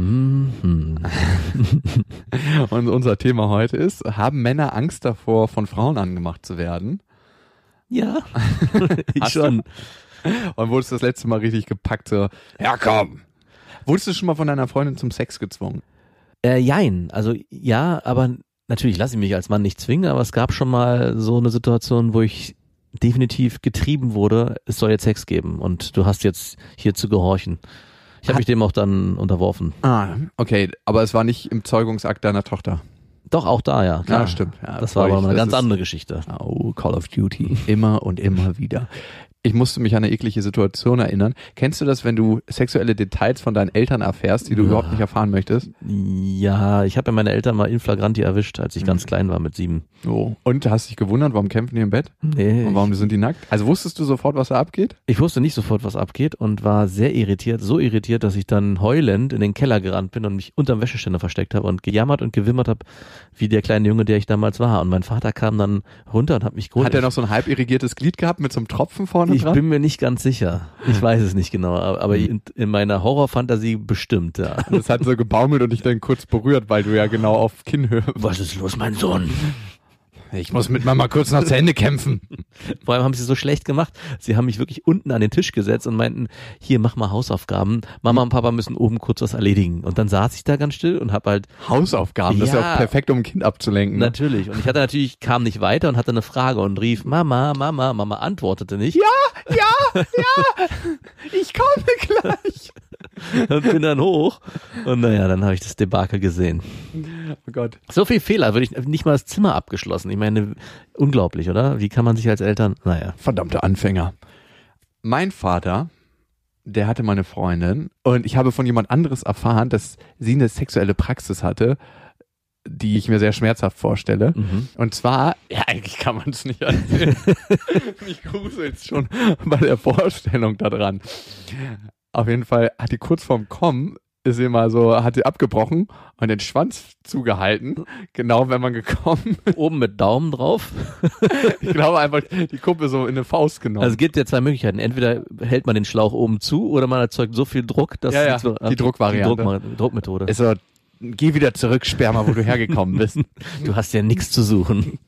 Mhm. Und unser Thema heute ist, haben Männer Angst davor, von Frauen angemacht zu werden? Ja, ich Hast du? schon. Und wurdest du das letzte Mal richtig gepackt, so, ja komm. Wurdest du schon mal von deiner Freundin zum Sex gezwungen? Äh, jein, also ja, aber natürlich lasse ich mich als Mann nicht zwingen, aber es gab schon mal so eine Situation, wo ich definitiv getrieben wurde, es soll jetzt Sex geben und du hast jetzt hier zu gehorchen. Ich habe mich dem auch dann unterworfen. Ah, okay, aber es war nicht im Zeugungsakt deiner Tochter. Doch, auch da, ja. Klar. Ja, stimmt. Ja, das war aber ich- eine ganz andere Geschichte. Oh, Call of Duty. Immer und immer wieder. Ich musste mich an eine eklige Situation erinnern. Kennst du das, wenn du sexuelle Details von deinen Eltern erfährst, die du Ja. überhaupt nicht erfahren möchtest? Ja, ich habe ja meine Eltern mal in flagranti erwischt, als ich Mhm. ganz klein war mit sieben. Oh. Und hast dich gewundert, warum kämpfen die im Bett? Nee, Und warum sind die nackt? Also wusstest du sofort, was da abgeht? Ich wusste nicht sofort, was abgeht und war sehr irritiert, so irritiert, dass ich dann heulend in den Keller gerannt bin und mich unterm Wäscheständer versteckt habe und gejammert und gewimmert habe, wie der kleine Junge, der ich damals war. Und mein Vater kam dann runter und hat mich geholt. Hat er noch so ein halb irrigiertes Glied gehabt mit so einem Tropfen vorne ich dran? bin mir nicht ganz sicher. Ich weiß es nicht genau, aber in, in meiner Horrorfantasie bestimmt, ja. das hat so gebaumelt und dich dann kurz berührt, weil du ja genau auf Kinnhöhe. Was ist los, mein Sohn? Ich muss mit Mama kurz noch zu Ende kämpfen. Vor allem haben sie so schlecht gemacht. Sie haben mich wirklich unten an den Tisch gesetzt und meinten, hier, mach mal Hausaufgaben. Mama und Papa müssen oben kurz was erledigen. Und dann saß ich da ganz still und hab halt Hausaufgaben, das ist ja Ja. auch perfekt, um ein Kind abzulenken. Ne? Natürlich. Und ich hatte natürlich, kam nicht weiter und hatte eine Frage und rief, Mama, Mama, Mama antwortete nicht. Ja, ja, ja, ich komme gleich. Und bin dann hoch. Und naja, dann habe ich das Debakel gesehen. Oh Gott. So viel Fehler, würde ich nicht mal das Zimmer abgeschlossen. Ich meine, unglaublich, oder? Wie kann man sich als Eltern, naja. Verdammte Anfänger. Mein Vater, der hatte meine Freundin und ich habe von jemand anderes erfahren, dass sie eine sexuelle Praxis hatte, die ich mir sehr schmerzhaft vorstelle. Mhm. Und zwar, ja, eigentlich kann man es nicht erzählen. Mich gruselt's schon bei der Vorstellung daran. Auf jeden Fall hat die kurz vorm Kommen ist sie mal so, hat sie abgebrochen und den Schwanz zugehalten. Genau, wenn man gekommen Oben mit Daumen drauf. Ich glaube einfach, die Kuppe so in eine Faust genommen. Also es gibt ja zwei Möglichkeiten. Entweder hält man den Schlauch oben zu oder man erzeugt so viel Druck, dass Ja, ja, so- die Druckvariante. Die Druckma- Druckmethode. ist so, geh wieder zurück, Sperma, wo du hergekommen bist. Du hast ja nichts zu suchen.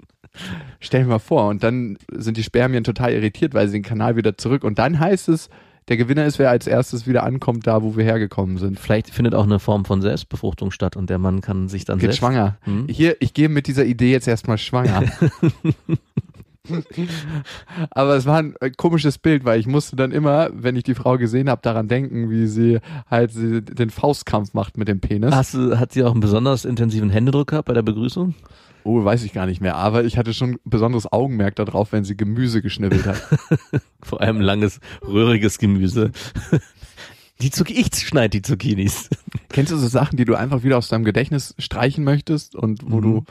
Stell dir mal vor, und dann sind die Spermien total irritiert, weil sie den Kanal wieder zurück. Und dann heißt es, der Gewinner ist, wer als erstes wieder ankommt, da wo wir hergekommen sind. Vielleicht findet auch eine Form von Selbstbefruchtung statt und der Mann kann sich dann Geht selbst schwanger. Hm? Hier, ich gehe mit dieser Idee jetzt erstmal schwanger. Aber es war ein äh, komisches Bild, weil ich musste dann immer, wenn ich die Frau gesehen habe, daran denken, wie sie halt den Faustkampf macht mit dem Penis. Hast du, hat sie auch einen besonders intensiven Händedruck gehabt bei der Begrüßung? Oh, weiß ich gar nicht mehr. Aber ich hatte schon besonderes Augenmerk darauf, wenn sie Gemüse geschnibbelt hat. Vor allem langes, röhriges Gemüse. Die Zuc ich schneide die Zucchinis. Kennst du so Sachen, die du einfach wieder aus deinem Gedächtnis streichen möchtest und wo Mhm. du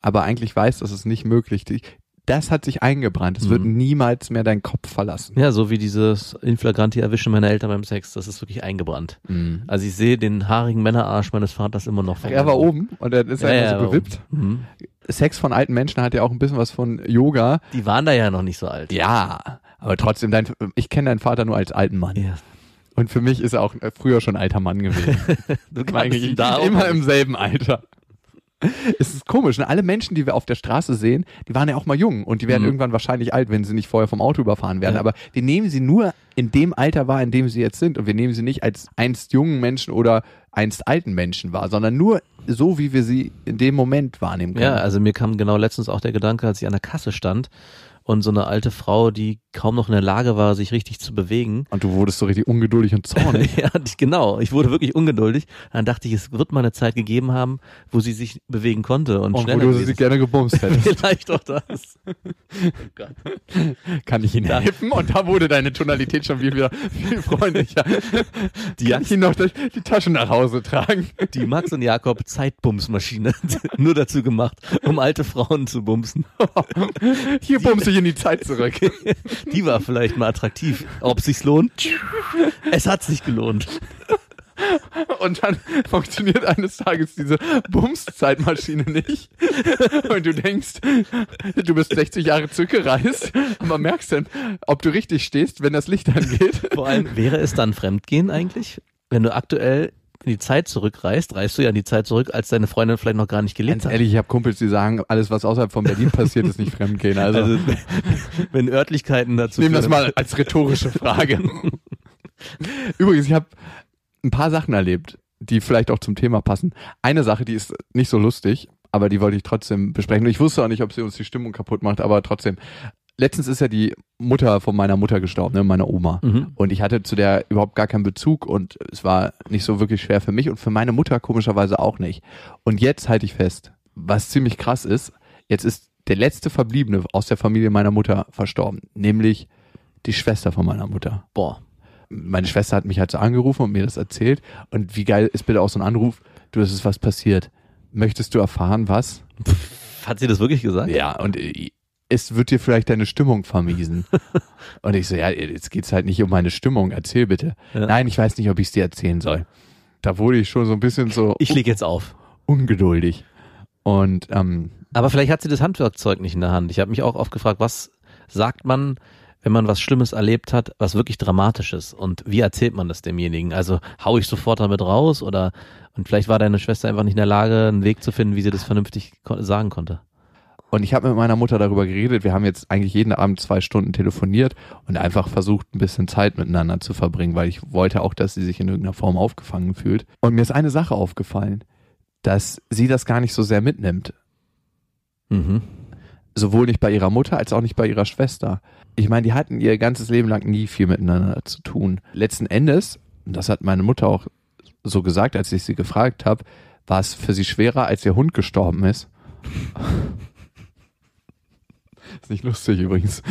aber eigentlich weißt, dass es nicht möglich ist? Das hat sich eingebrannt. Es wird Mhm. niemals mehr deinen Kopf verlassen. Ja, so wie dieses inflagranti Erwischen meiner Eltern beim Sex. Das ist wirklich eingebrannt. Mhm. Also ich sehe den haarigen Männerarsch meines Vaters immer noch. Er war oben und er ist Ja, einfach ja, so er gewippt. Mhm. Sex von alten Menschen hat ja auch ein bisschen was von Yoga. Die waren da ja noch nicht so alt. Ja, aber trotzdem, dein, ich kenne deinen Vater nur als alten Mann. Ja. Und für mich ist er auch früher schon alter Mann gewesen. Du eigentlich da auch immer im selben Alter. Es ist komisch, ne? alle Menschen, die wir auf der Straße sehen, die waren ja auch mal jung und die werden Mhm. irgendwann wahrscheinlich alt, wenn sie nicht vorher vom Auto überfahren werden. Ja. Aber wir nehmen sie nur in dem Alter wahr, in dem sie jetzt sind und wir nehmen sie nicht als einst jungen Menschen oder einst alten Menschen wahr, sondern nur so, wie wir sie in dem Moment wahrnehmen können. Ja, also mir kam genau letztens auch der Gedanke, als ich an der Kasse stand und so eine alte Frau, die kaum noch in der Lage war, sich richtig zu bewegen. Und du wurdest so richtig ungeduldig und zornig. ja, genau. Ich wurde wirklich ungeduldig. Dann dachte ich, es wird mal eine Zeit gegeben haben, wo sie sich bewegen konnte und, Und wo schneller du gewesen sie gerne gebumst hättest. Vielleicht auch das. Oh Gott. Kann ich Ihnen helfen? Und da wurde deine Tonalität schon wieder viel freundlicher. Die, Kann ich Ihnen noch die, die Taschen nach Hause tragen? die Max und Jakob Zeitbumsmaschine. Nur dazu gemacht, um alte Frauen zu bumsen. Hier bumse ich in die Zeit zurück. Die war vielleicht mal attraktiv. Ob sich's lohnt? Es hat sich gelohnt. Und dann funktioniert eines Tages diese Bums-Zeitmaschine nicht. Und du denkst, du bist 60 Jahre zurückgereist, aber merkst dann, ob du richtig stehst, wenn das Licht angeht. Vor allem, wäre es dann Fremdgehen eigentlich? Wenn du aktuell in die Zeit zurückreist, reist du ja in die Zeit zurück, als deine Freundin vielleicht noch gar nicht gelebt Ganz hat. ehrlich, ich habe Kumpels, die sagen, alles, was außerhalb von Berlin passiert, ist nicht Fremdgehen. Also, Also, wenn Örtlichkeiten dazu nehmen das mal als rhetorische Frage. Übrigens, ich habe ein paar Sachen erlebt, die vielleicht auch zum Thema passen. Eine Sache, die ist nicht so lustig, aber die wollte ich trotzdem besprechen. Und ich wusste auch nicht, ob sie uns die Stimmung kaputt macht, aber trotzdem. Letztens ist ja die Mutter von meiner Mutter gestorben, ne, meiner Oma. Mhm. Und ich hatte zu der überhaupt gar keinen Bezug und es war nicht so wirklich schwer für mich und für meine Mutter komischerweise auch nicht. Und jetzt halte ich fest, was ziemlich krass ist, jetzt ist der letzte Verbliebene aus der Familie meiner Mutter verstorben, nämlich die Schwester von meiner Mutter. Boah. Meine Schwester hat mich halt so angerufen und mir das erzählt. Und wie geil ist bitte auch so ein Anruf, du, es ist was passiert. Möchtest du erfahren, was? Hat sie das wirklich gesagt? Ja, und äh, es wird dir vielleicht deine Stimmung vermiesen. und ich so, ja, jetzt geht's halt nicht um meine Stimmung, erzähl bitte. Ja. Nein, ich weiß nicht, ob ich es dir erzählen soll. Da wurde ich schon so ein bisschen so Ich leg jetzt auf. ungeduldig. Und ähm, Aber vielleicht hat sie das Handwerkzeug nicht in der Hand. Ich habe mich auch oft gefragt, was sagt man, wenn man was Schlimmes erlebt hat, was wirklich Dramatisches und wie erzählt man das demjenigen? Also hau ich sofort damit raus oder und vielleicht war deine Schwester einfach nicht in der Lage, einen Weg zu finden, wie sie das vernünftig sagen konnte. Und ich habe mit meiner Mutter darüber geredet. Wir haben jetzt eigentlich jeden Abend zwei Stunden telefoniert und einfach versucht, ein bisschen Zeit miteinander zu verbringen, weil ich wollte auch, dass sie sich in irgendeiner Form aufgefangen fühlt. Und mir ist eine Sache aufgefallen, dass sie das gar nicht so sehr mitnimmt. Mhm. Sowohl nicht bei ihrer Mutter als auch nicht bei ihrer Schwester. Ich meine, die hatten ihr ganzes Leben lang nie viel miteinander zu tun. Letzten Endes, und das hat meine Mutter auch so gesagt, als ich sie gefragt habe, war es für sie schwerer, als ihr Hund gestorben ist. ist nicht lustig übrigens.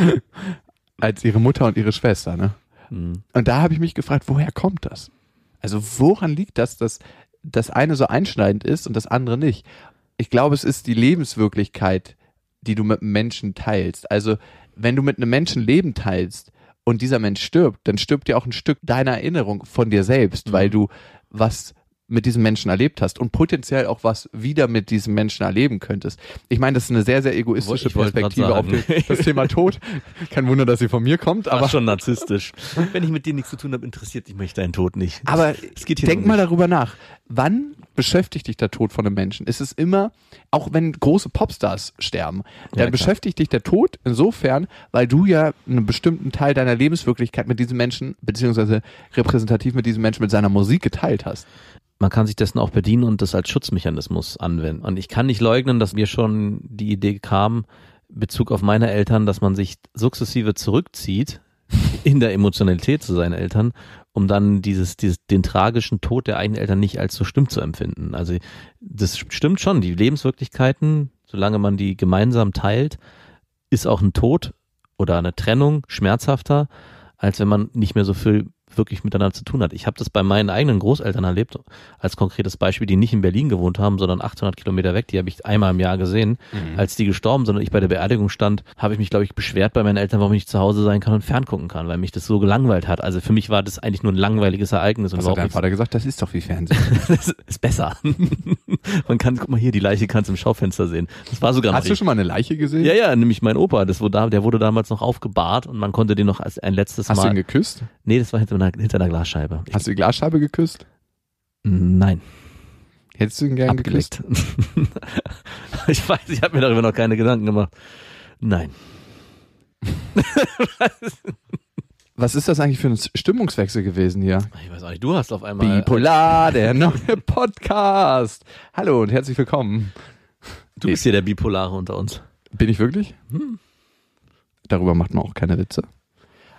Als ihre Mutter und ihre Schwester, ne? Mhm. Und da habe ich mich gefragt, woher kommt das? Also woran liegt das, dass das eine so einschneidend ist und das andere nicht? Ich glaube, es ist die Lebenswirklichkeit, die du mit einem Menschen teilst. Also wenn du mit einem Menschen Leben teilst und dieser Mensch stirbt, dann stirbt ja auch ein Stück deiner Erinnerung von dir selbst, Mhm. weil du was mit diesem Menschen erlebt hast und potenziell auch was wieder mit diesem Menschen erleben könntest. Ich meine, das ist eine sehr, sehr egoistische Ich Perspektive auf den, das Thema Tod. Kein Wunder, dass sie von mir kommt, Aber aber schon narzisstisch. Wenn ich mit dir nichts zu tun habe, interessiert mich dein Tod nicht. Aber es geht hier denk mal darüber nach. Wann beschäftigt dich der Tod von einem Menschen? Ist es immer, auch wenn große Popstars sterben, dann klar. beschäftigt dich der Tod insofern, weil du ja einen bestimmten Teil deiner Lebenswirklichkeit mit diesem Menschen, beziehungsweise repräsentativ mit diesem Menschen mit seiner Musik geteilt hast. Man kann sich dessen auch bedienen und das als Schutzmechanismus anwenden. Und ich kann nicht leugnen, dass mir schon die Idee kam, Bezug auf meine Eltern, dass man sich sukzessive zurückzieht in der Emotionalität zu seinen Eltern, um dann dieses, dieses, den tragischen Tod der eigenen Eltern nicht als so schlimm zu empfinden. Also das stimmt schon, die Lebenswirklichkeiten, solange man die gemeinsam teilt, ist auch ein Tod oder eine Trennung schmerzhafter, als wenn man nicht mehr so viel wirklich miteinander zu tun hat. Ich habe das bei meinen eigenen Großeltern erlebt, als konkretes Beispiel, die nicht in Berlin gewohnt haben, sondern 800 Kilometer weg. Die habe ich einmal im Jahr gesehen. Als die gestorben sind und ich bei der Beerdigung stand, habe ich mich, glaube ich, beschwert bei meinen Eltern, warum ich nicht zu Hause sein kann und ferngucken kann, weil mich das so gelangweilt hat. Also für mich war das eigentlich nur ein langweiliges Ereignis und Was hat überhaupt dein Vater gesagt? Das ist doch wie Fernsehen. das ist besser. Man kann, guck mal hier, die Leiche kannst du im Schaufenster sehen. Das war sogar Hast du schon mal eine Leiche gesehen? ja, ja, nämlich mein Opa, das wurde, der wurde damals noch aufgebahrt und man konnte den noch als ein letztes Hast du ihn Mal. geküsst? Nee, das war hinter einer, hinter einer Glasscheibe. Ich, Hast du die Glasscheibe geküsst? nein, Hättest du ihn gern geküsst? abgeleckt. ich weiß, ich habe mir darüber noch keine Gedanken gemacht. Nein. Was ist das eigentlich für ein Stimmungswechsel gewesen hier? Ich weiß auch nicht, du hast auf einmal. Bipolar, der neue Podcast. Hallo und herzlich willkommen. Du bist hier der Bipolare unter uns. Bin ich wirklich? Darüber macht man auch keine Witze.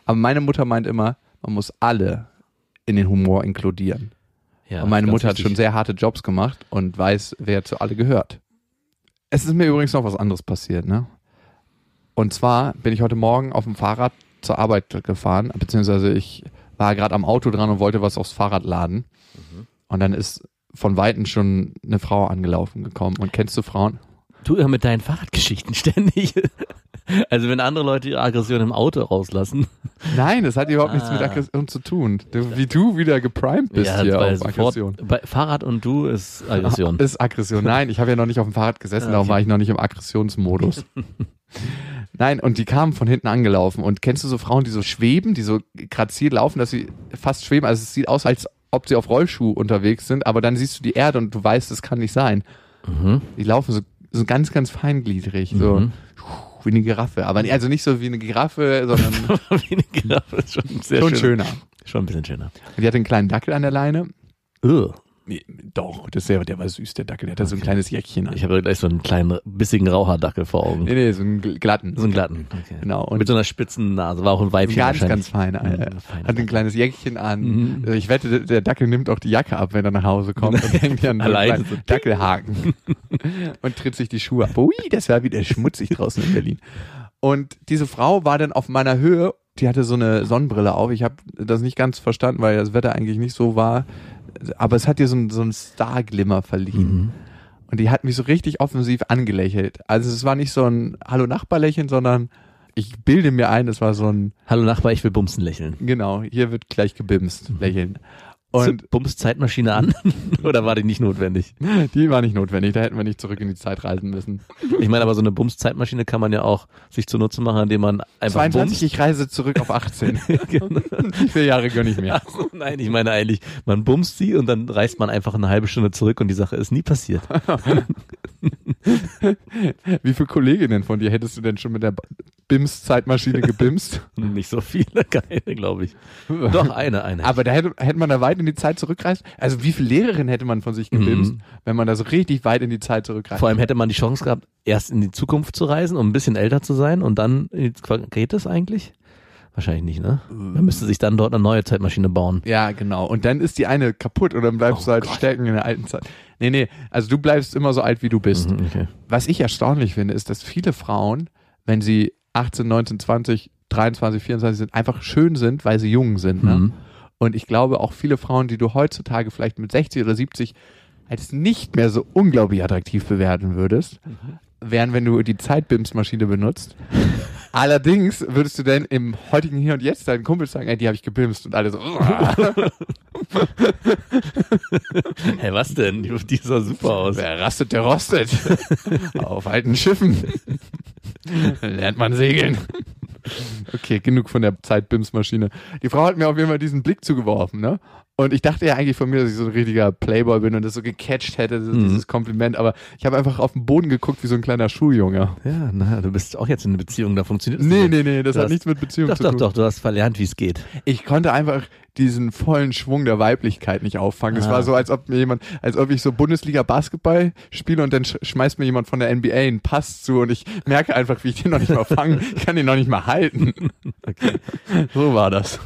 Aber meine Mutter meint immer, man muss alle in den Humor inkludieren. Ja, und meine Mutter hat schon sehr harte Jobs gemacht und weiß, wer zu alle gehört. Es ist mir übrigens noch was anderes passiert, ne? Und zwar bin ich heute Morgen auf dem Fahrrad zur Arbeit gefahren, beziehungsweise ich war gerade am Auto dran und wollte was aufs Fahrrad laden. Und dann ist von Weitem schon eine Frau angelaufen gekommen. Und kennst du Frauen? Du ja mit deinen Fahrradgeschichten ständig. Also wenn andere Leute ihre Aggression im Auto rauslassen. Nein, das hat überhaupt nichts mit Ah. Aggression zu tun. Du, wie du wieder geprimed bist hier weil auf Aggression. Bei Fahrrad und du ist Aggression. Ist Aggression. Nein, ich habe ja noch nicht auf dem Fahrrad gesessen, Ah, darum okay. war ich noch nicht im Aggressionsmodus. Nein, und die kamen von hinten angelaufen. Und kennst du so Frauen, die so schweben, die so graziert laufen, dass sie fast schweben? Also es sieht aus, als ob sie auf Rollschuh unterwegs sind, aber dann siehst du die Erde und du weißt, das kann nicht sein. Mhm. Die laufen so, so ganz, ganz feingliedrig, so Mhm. Wie eine Giraffe. Aber nicht- also nicht so wie eine Giraffe, sondern Wie eine Giraffe ist schon sehr schon schön. schöner. Schon ein bisschen schöner. Und die hatte einen kleinen Dackel an der Leine. Ugh. Doch, das der, der war süß, der Dackel. Der hatte so ein kleines Jäckchen an. Ich habe gleich so einen kleinen bissigen Raucherdackel vor Augen. Nee, nee, so einen gl- glatten. So einen glatten. Okay. Genau. Und Mit so einer spitzen Nase. War auch ein Weibchen ganz, ganz fein. Äh, Mhm, hat ein kleines Jäckchen an. Mhm. Ich wette, der Dackel nimmt auch die Jacke ab, wenn er nach Hause kommt und hängt an kleinen so. Dackelhaken und tritt sich die Schuhe ab. Ui, das war wieder schmutzig draußen in Berlin. Und diese Frau war dann auf meiner Höhe. Die hatte so eine Sonnenbrille auf. Ich habe das nicht ganz verstanden, weil das Wetter eigentlich nicht so war. Aber es hat ihr so einen, so einen Star-Glimmer verliehen. Mhm. Und die hat mich so richtig offensiv angelächelt. Also es war nicht so ein Hallo Nachbarlächeln, sondern ich bilde mir ein, es war so ein, Hallo Nachbar, ich will bumsen lächeln. genau, hier wird gleich gebimst, lächeln. Und Und Bums Zeitmaschine an? Oder war die nicht notwendig? die war nicht notwendig, da hätten wir nicht zurück in die Zeit reisen müssen. Ich meine, aber so eine Bums Zeitmaschine kann man ja auch sich zunutze machen, indem man einfach 22, bumst. ich reise zurück auf 18. Genau. Vier Jahre gönn ich mir. Ach so, Nein, ich meine eigentlich, man bumst sie und dann reist man einfach eine halbe Stunde zurück und die Sache ist nie passiert. Wie viele Kolleginnen von dir hättest du denn schon mit der BIMS-Zeitmaschine gebimst? Nicht so viele, keine, glaube ich. Doch, eine, eine. Aber da hätte, hätte man da weit in die Zeit zurückreist. Also wie viele Lehrerinnen hätte man von sich gebimst, Mhm. wenn man da so richtig weit in die Zeit zurückreist? Vor allem hätte man die Chance gehabt, erst in die Zukunft zu reisen, um ein bisschen älter zu sein und dann, geht das eigentlich? Wahrscheinlich nicht, ne? Man müsste sich dann dort eine neue Zeitmaschine bauen. Ja, genau. Und dann ist die eine kaputt und dann bleibst Oh du halt Gott. stecken in der alten Zeit. Nee, nee, also du bleibst immer so alt, wie du bist. Mhm, okay. Was ich erstaunlich finde, ist, dass viele Frauen, wenn sie 18, 19, 20, 23, 24 sind, einfach schön sind, weil sie jung sind. Ne? Mhm. Und ich glaube auch viele Frauen, die du heutzutage vielleicht mit 60 oder 70 als nicht mehr so unglaublich attraktiv bewerten würdest, Mhm. wären, wenn du die Zeitbimsmaschine benutzt. Allerdings würdest du dann im heutigen Hier und Jetzt deinen Kumpels sagen, ey, die habe ich gebimst und alle so, Hä, was denn? Die, die sah super aus. wer rastet, der rostet. Auf alten Schiffen lernt man segeln. Okay, genug von der Zeitbimsmaschine. Die Frau hat mir auf jeden Fall diesen Blick zugeworfen, ne? Und ich dachte ja eigentlich von mir, dass ich so ein richtiger Playboy bin und das so gecatcht hätte, Mhm. dieses Kompliment, aber ich habe einfach auf den Boden geguckt wie so ein kleiner Schuljunge. Ja, na, du bist auch jetzt in einer Beziehung, da funktioniert es Nee, nicht. nee, nee, das Du hat hast- nichts mit Beziehung Doch, zu doch, tun. doch, du hast verlernt, wie es geht. Ich konnte einfach diesen vollen Schwung der Weiblichkeit nicht auffangen. Es Ah. war so, als ob mir jemand, als ob ich so Bundesliga Basketball spiele und dann sch schmeißt mir jemand von der NBA einen Pass zu und ich merke einfach, wie ich den noch nicht mal fangen, ich kann den noch nicht mal halten. So war das.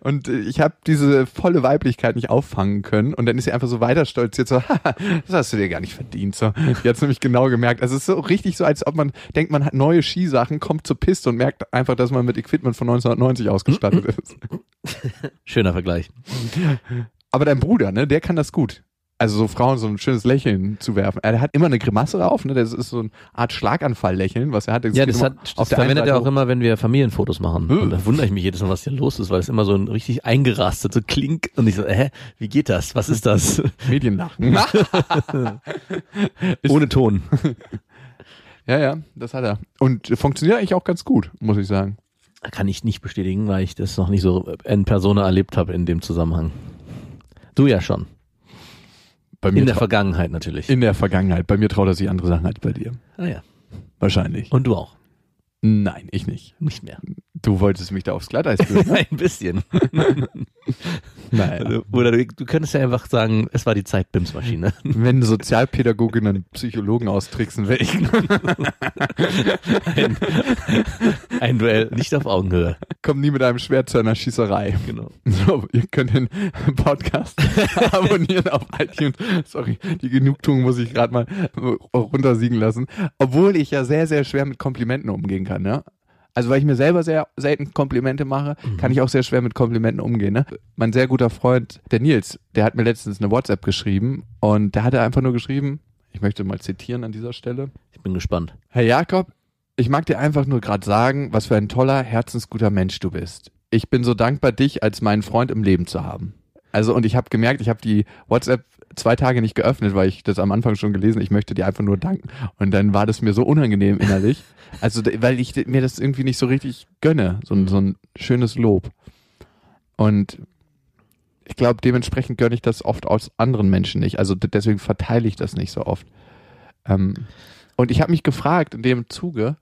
Und äh, ich habe diese volle Weiblichkeit nicht auffangen können und dann ist sie einfach so weiter stolziert, so, "Haha, das hast du dir gar nicht verdient. So. Die hat nämlich genau gemerkt. Also es ist so richtig so, als ob man denkt, man hat neue Skisachen, kommt zur Piste und merkt einfach, dass man mit Equipment von 1990 ausgestattet ist. Schöner Vergleich. Aber dein Bruder, ne, der kann das gut. Also so Frauen so ein schönes Lächeln zu werfen. Er hat immer eine Grimasse auf, ne? Das ist so eine Art Schlaganfall-Lächeln, was er hat. Ja, geht das, hat, das verwendet er auch immer, wenn wir Familienfotos machen. Hm. Und da wundere ich mich jedes Mal, was hier los ist, weil es immer so ein richtig eingerastet, so klink. Und ich so, hä, wie geht das? Was ist das? Medienlachen. Ohne Ton. ja, ja, das hat er. Und funktioniert eigentlich auch ganz gut, muss ich sagen. Kann ich nicht bestätigen, weil ich das noch nicht so in Persona erlebt habe in dem Zusammenhang. Du ja schon. Bei mir In der Vergangenheit natürlich. in der Vergangenheit. Bei mir traut er sich andere Sachen als bei dir. ah ja. Wahrscheinlich. Und du auch. Nein, ich nicht. Nicht mehr. Du wolltest mich da aufs Glatteis führen. ne? Ein bisschen. Nein. Also, Oder du, du könntest ja einfach sagen, es war die Zeit-Bims-Maschine. Wenn Sozialpädagogen einen Psychologen austricksen will, ich Ein, ein Duell nicht auf Augenhöhe. komm nie mit einem Schwert zu einer Schießerei. Genau. So, ihr könnt den Podcast abonnieren auf iTunes. Sorry, die Genugtuung muss ich gerade mal runtersiegen lassen. Obwohl ich ja sehr, sehr schwer mit Komplimenten umgehen kann, ne? Also weil ich mir selber sehr selten Komplimente mache, kann ich auch sehr schwer mit Komplimenten umgehen. Ne? Mein sehr guter Freund, der Nils, der hat mir letztens eine WhatsApp geschrieben und der hatte einfach nur geschrieben, ich möchte mal zitieren an dieser Stelle. Ich bin gespannt. Herr Jakob, ich mag dir einfach nur gerade sagen, was für ein toller, herzensguter Mensch du bist. Ich bin so dankbar, dich als meinen Freund im Leben zu haben. Also und ich habe gemerkt, ich habe die WhatsApp zwei Tage nicht geöffnet, weil ich das am Anfang schon gelesen, ich möchte dir einfach nur danken. Und dann war das mir so unangenehm innerlich. Also weil ich mir das irgendwie nicht so richtig gönne, so, ein- so ein schönes Lob. Und ich glaube, dementsprechend gönne ich das oft aus anderen Menschen nicht. Also deswegen verteile ich das nicht so oft. Ähm, und ich habe mich gefragt in dem Zuge,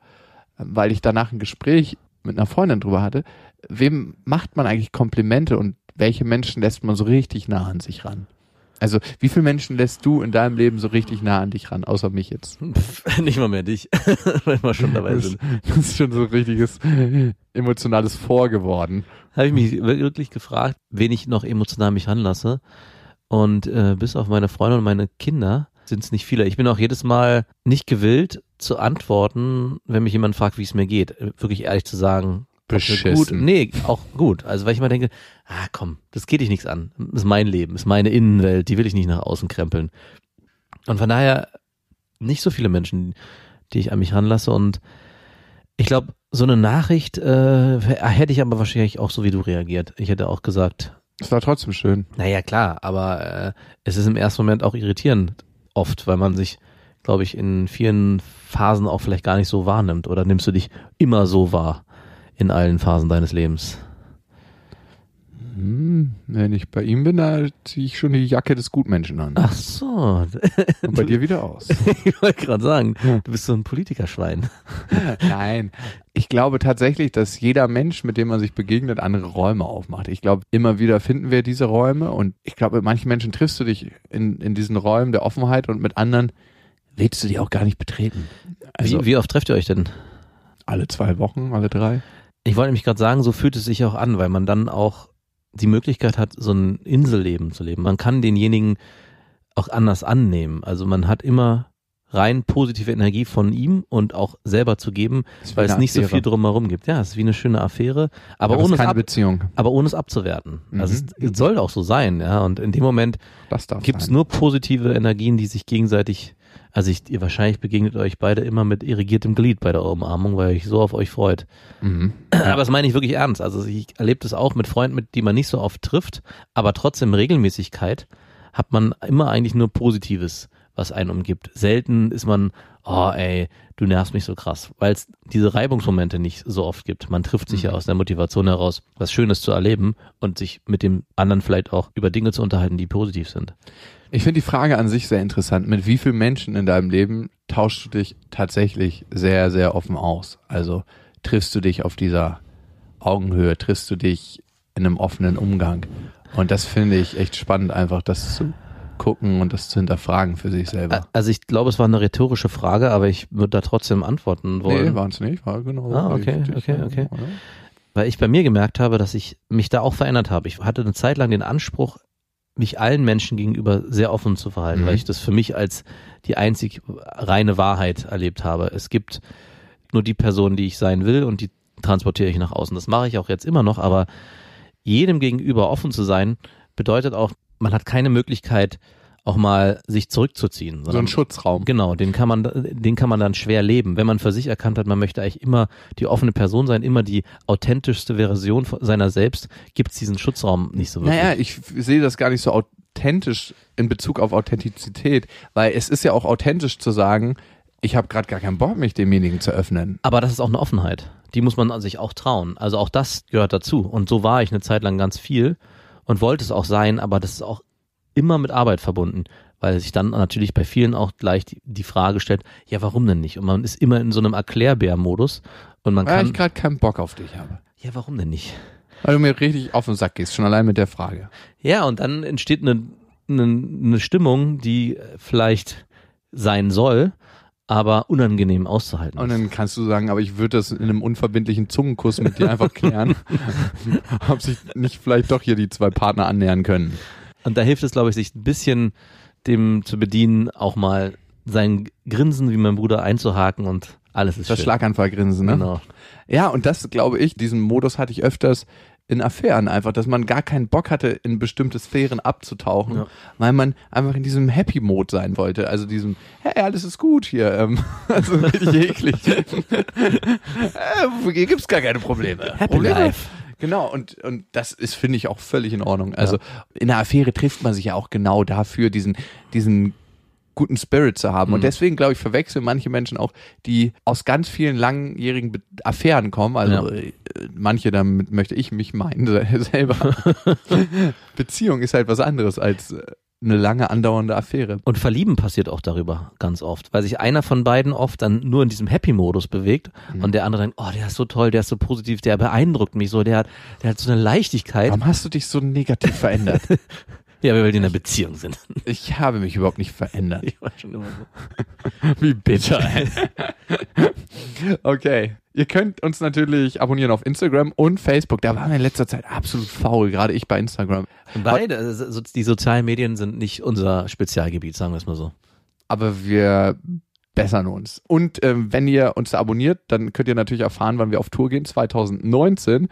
weil ich danach ein Gespräch mit einer Freundin drüber hatte, wem macht man eigentlich Komplimente und welche Menschen lässt man so richtig nah an sich ran? Also, wie viele Menschen lässt du in deinem Leben so richtig nah an dich ran, außer mich jetzt? Pff, nicht mal mehr dich, wenn wir schon dabei Das, sind. das ist schon so ein richtiges emotionales Vor geworden. Habe ich mich wirklich gefragt, wen ich noch emotional mich ranlasse. Und äh, bis auf meine Freunde und meine Kinder sind es nicht viele. Ich bin auch jedes Mal nicht gewillt zu antworten, wenn mich jemand fragt, wie es mir geht. Äh, Wirklich ehrlich zu sagen, Beschissen. Gut, nee, auch gut. Also weil ich immer denke, ah komm, das geht dich nichts an. Das ist mein Leben, das ist meine Innenwelt, die will ich nicht nach außen krempeln. Und von daher nicht so viele Menschen, die ich an mich ranlasse. Und ich glaube, so eine Nachricht äh, hätte ich aber wahrscheinlich auch so wie du reagiert. Ich hätte auch gesagt, Es war trotzdem schön. naja klar, aber äh, es ist im ersten Moment auch irritierend oft, weil man sich, glaube ich, in vielen Phasen auch vielleicht gar nicht so wahrnimmt. Oder nimmst du dich immer so wahr in allen Phasen deines Lebens? Hm, wenn ich bei ihm bin, da ziehe ich schon die Jacke des Gutmenschen an. Ach so, Und bei dir wieder aus. ich wollte gerade sagen, du bist so ein Politikerschwein. Nein. Ich glaube tatsächlich, dass jeder Mensch, mit dem man sich begegnet, andere Räume aufmacht. Ich glaube, immer wieder finden wir diese Räume und ich glaube, mit manchen Menschen triffst du dich in, in diesen Räumen der Offenheit und mit anderen willst du die auch gar nicht betreten. Also wie, wie oft trefft ihr euch denn? alle zwei Wochen, alle drei. Ich wollte nämlich gerade sagen, so fühlt es sich auch an, weil man dann auch die Möglichkeit hat, so ein Inselleben zu leben. Man kann denjenigen auch anders annehmen. Also man hat immer rein positive Energie von ihm und auch selber zu geben, weil es nicht so Affäre. viel drumherum gibt. Ja, es ist wie eine schöne Affäre, aber, Aber ohne es keine ab, Beziehung. aber ohne es abzuwerten. Also Mhm. es, es soll auch so sein, ja. Und in dem Moment gibt es nur positive Energien, die sich gegenseitig, also ich, ihr wahrscheinlich begegnet euch beide immer mit irrigiertem Glied bei der Umarmung, weil ihr euch so auf euch freut. Mhm. Aber das meine ich wirklich ernst. Also ich erlebe das auch mit Freunden, mit die man nicht so oft trifft, aber trotzdem Regelmäßigkeit hat man immer eigentlich nur Positives, was einen umgibt. Selten ist man, oh ey, du nervst mich so krass, weil es diese Reibungsmomente nicht so oft gibt. Man trifft sich ja aus der Motivation heraus, was Schönes zu erleben und sich mit dem anderen vielleicht auch über Dinge zu unterhalten, die positiv sind. Ich finde die Frage an sich sehr interessant. Mit wie vielen Menschen in deinem Leben tauschst du dich tatsächlich sehr, sehr offen aus? Also triffst du dich auf dieser Augenhöhe, triffst du dich in einem offenen Umgang? Und das finde ich echt spannend, einfach das zu gucken und das zu hinterfragen für sich selber. Also ich glaube, es war eine rhetorische Frage, aber ich würde da trotzdem antworten wollen. Nee, waren es nicht, war genau. Ah, okay, richtig, okay, okay. oder? weil ich bei mir gemerkt habe, dass ich mich da auch verändert habe. Ich hatte eine Zeit lang den Anspruch, mich allen Menschen gegenüber sehr offen zu verhalten, Mhm. weil ich das für mich als die einzig reine Wahrheit erlebt habe. Es gibt nur die Person, die ich sein will und die transportiere ich nach außen. Das mache ich auch jetzt immer noch, aber jedem gegenüber offen zu sein, bedeutet auch, man hat keine Möglichkeit, auch mal sich zurückzuziehen. So ein Schutzraum. Genau, den kann man, den kann man dann schwer leben. Wenn man für sich erkannt hat, man möchte eigentlich immer die offene Person sein, immer die authentischste Version seiner selbst, gibt es diesen Schutzraum nicht so wirklich. Naja, ich sehe das gar nicht so authentisch in Bezug auf Authentizität, weil es ist ja auch authentisch zu sagen, ich habe gerade gar keinen Bock, mich demjenigen zu öffnen. Aber das ist auch eine Offenheit. Die muss man an sich auch trauen. Also auch das gehört dazu. Und so war ich eine Zeit lang ganz viel und wollte es auch sein, aber das ist auch immer mit Arbeit verbunden, weil sich dann natürlich bei vielen auch gleich die, die Frage stellt, ja, warum denn nicht? Und man ist immer in so einem Erklärbär-Modus und man Weil kann, ich gerade keinen Bock auf dich habe. ja, warum denn nicht? Weil du mir richtig auf den Sack gehst, schon allein mit der Frage. Ja, und dann entsteht eine, eine, eine Stimmung, die vielleicht sein soll, aber unangenehm auszuhalten Und dann kannst du sagen, aber ich würde das in einem unverbindlichen Zungenkuss mit dir einfach klären, ob sich nicht vielleicht doch hier die zwei Partner annähern können. Und da hilft es, glaube ich, sich ein bisschen dem zu bedienen, auch mal sein Grinsen wie mein Bruder einzuhaken und alles ist Das schön. Schlaganfallgrinsen, ne? Genau. Ja, und das glaube ich, diesen Modus hatte ich öfters in Affären einfach, dass man gar keinen Bock hatte, in bestimmte Sphären abzutauchen, Ja. weil man einfach in diesem Happy-Mode sein wollte. Also diesem, hey, alles ist gut hier. Ähm, also richtig eklig. äh, hier gibt's gar keine Probleme. Happy Probleme? Life. Genau, und, und das ist, finde ich, auch völlig in Ordnung. Also in einer Affäre trifft man sich ja auch genau dafür, diesen, diesen guten Spirit zu haben. Und Mhm. deswegen, glaube ich, verwechseln manche Menschen auch, die aus ganz vielen langjährigen Be Affären kommen. Also Ja. äh, manche, damit möchte ich mich meinen se- selber. Beziehung ist halt was anderes als äh, eine lange andauernde Affäre. Und Verlieben passiert auch darüber ganz oft, weil sich einer von beiden oft dann nur in diesem Happy-Modus bewegt Mhm. und der andere denkt, oh, der ist so toll, der ist so positiv, der beeindruckt mich so, der hat, der hat so eine Leichtigkeit. Warum hast du dich so negativ verändert? Ja, weil wir in einer Beziehung sind. Ich habe mich überhaupt nicht verändert. Ich war schon immer so. Wie bitter. okay. Ihr könnt uns natürlich abonnieren auf Instagram und Facebook. Da waren wir in letzter Zeit absolut faul, gerade ich bei Instagram. Beide, also so- die sozialen Medien sind nicht unser Spezialgebiet, sagen wir es mal so. Aber wir bessern uns. Und ähm, wenn ihr uns da abonniert, dann könnt ihr natürlich erfahren, wann wir auf Tour gehen, 2019.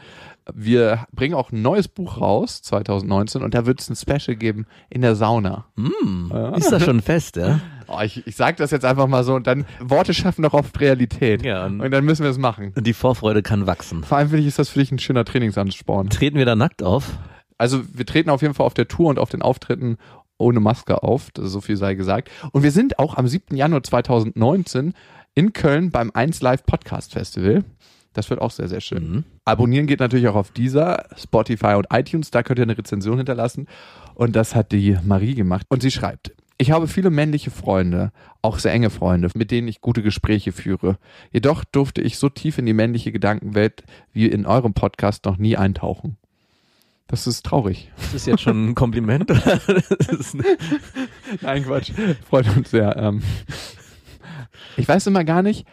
Wir bringen auch ein neues Buch raus, 2019, und da wird es ein Special geben in der Sauna. Hm, ist das schon fest, ja? Oh, ich ich sage das jetzt einfach mal so und dann Worte schaffen doch oft Realität. Ja, und- und dann müssen wir es machen. Und die Vorfreude kann wachsen. Vor allem finde ich, ist das für dich ein schöner Trainingsansporn. Treten wir da nackt auf? Also wir treten auf jeden Fall auf der Tour und auf den Auftritten ohne Maske auf, das so viel sei gesagt. Und wir sind auch am 7. Januar 2019 in Köln beim 1 Live Podcast Festival. Das wird auch sehr, sehr schön. Mhm. Abonnieren geht natürlich auch auf dieser, Spotify und iTunes, da könnt ihr eine Rezension hinterlassen. Und das hat die Marie gemacht. Und sie schreibt, ich habe viele männliche Freunde, auch sehr enge Freunde, mit denen ich gute Gespräche führe. Jedoch durfte ich so tief in die männliche Gedankenwelt wie in eurem Podcast noch nie eintauchen. Das ist traurig. Das ist jetzt schon ein Kompliment. Das Nein, Quatsch. Freut uns sehr. Ähm, ich weiß immer gar nicht.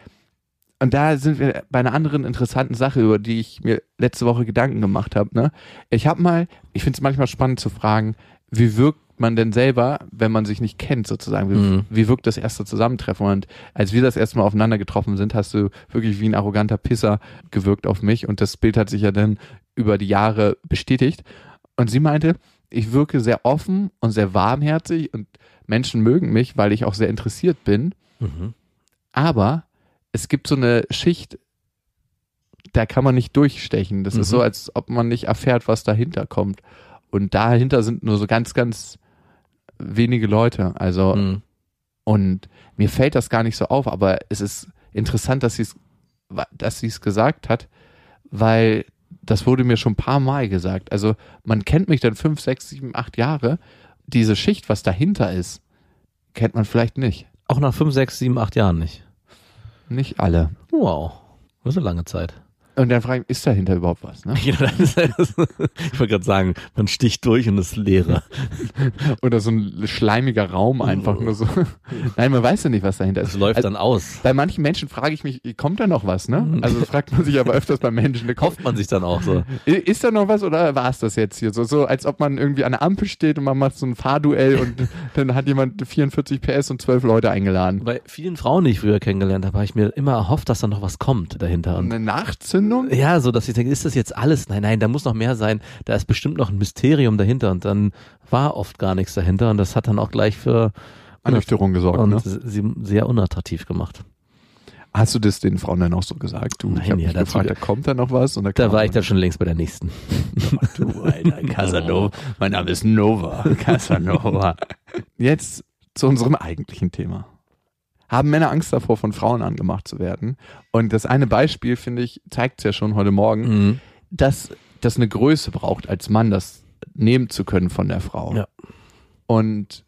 Und da sind wir bei einer anderen interessanten Sache, über die ich mir letzte Woche Gedanken gemacht habe. Ne? Ich habe mal, ich finde es manchmal spannend zu fragen, wie wirkt man denn selber, wenn man sich nicht kennt, sozusagen? Wie, Mhm. wie wirkt das erste Zusammentreffen? Und als wir das erste Mal aufeinander getroffen sind, hast du wirklich wie ein arroganter Pisser gewirkt auf mich. Und das Bild hat sich ja dann über die Jahre bestätigt. Und sie meinte, ich wirke sehr offen und sehr warmherzig und Menschen mögen mich, weil ich auch sehr interessiert bin. Mhm. Aber es gibt so eine Schicht, da kann man nicht durchstechen. Das ist Mhm. so, als ob man nicht erfährt, was dahinter kommt. Und dahinter sind nur so ganz, ganz wenige Leute. Also, Mhm. und mir fällt das gar nicht so auf, aber es ist interessant, dass sie es, dass sie es gesagt hat, weil das wurde mir schon ein paar Mal gesagt. Also, man kennt mich dann fünf, sechs, sieben, acht Jahre. Diese Schicht, was dahinter ist, kennt man vielleicht nicht. Auch nach fünf, sechs, sieben, acht Jahren nicht. Nicht alle. Wow. Das ist eine lange Zeit. Und dann frage ich, ist dahinter überhaupt was? Ne? Ja, dann ist das, ich wollte gerade sagen, man sticht durch und ist leere. Oder so ein schleimiger Raum einfach nur so. Nein, man weiß ja nicht, was dahinter ist. Das läuft also, dann aus. Bei manchen Menschen frage ich mich, kommt da noch was, ne? Also das fragt man sich aber öfters bei Menschen. Ne? Hofft man sich dann auch so. Ist da noch was oder war es das jetzt hier? So, so als ob man irgendwie an der Ampel steht und man macht so ein Fahrduell und dann hat jemand 44 PS und 12 Leute eingeladen. Bei vielen Frauen, die ich früher kennengelernt habe, habe ich mir immer erhofft, dass da noch was kommt dahinter. Und Eine Nachzündung? Ja, so dass ich denke, ist das jetzt alles? Nein, nein, da muss noch mehr sein. Da ist bestimmt noch ein Mysterium dahinter und dann war oft gar nichts dahinter und das hat dann auch gleich für Ernüchterung gesorgt, und ne? sie sehr unattraktiv gemacht. Hast du das den Frauen dann auch so gesagt? Du, Nein, ich habe ja, gefragt, da kommt da noch was? Und Da kam war ich dann schon längst bei der nächsten. Du, Alter, Casanova. Mein Name ist Nova. Casanova. Jetzt zu unserem eigentlichen Thema. Haben Männer Angst davor, von Frauen angemacht zu werden? Und das eine Beispiel, finde ich, zeigt es ja schon heute Morgen, Mhm. dass das eine Größe braucht, als Mann das nehmen zu können von der Frau. Ja. Und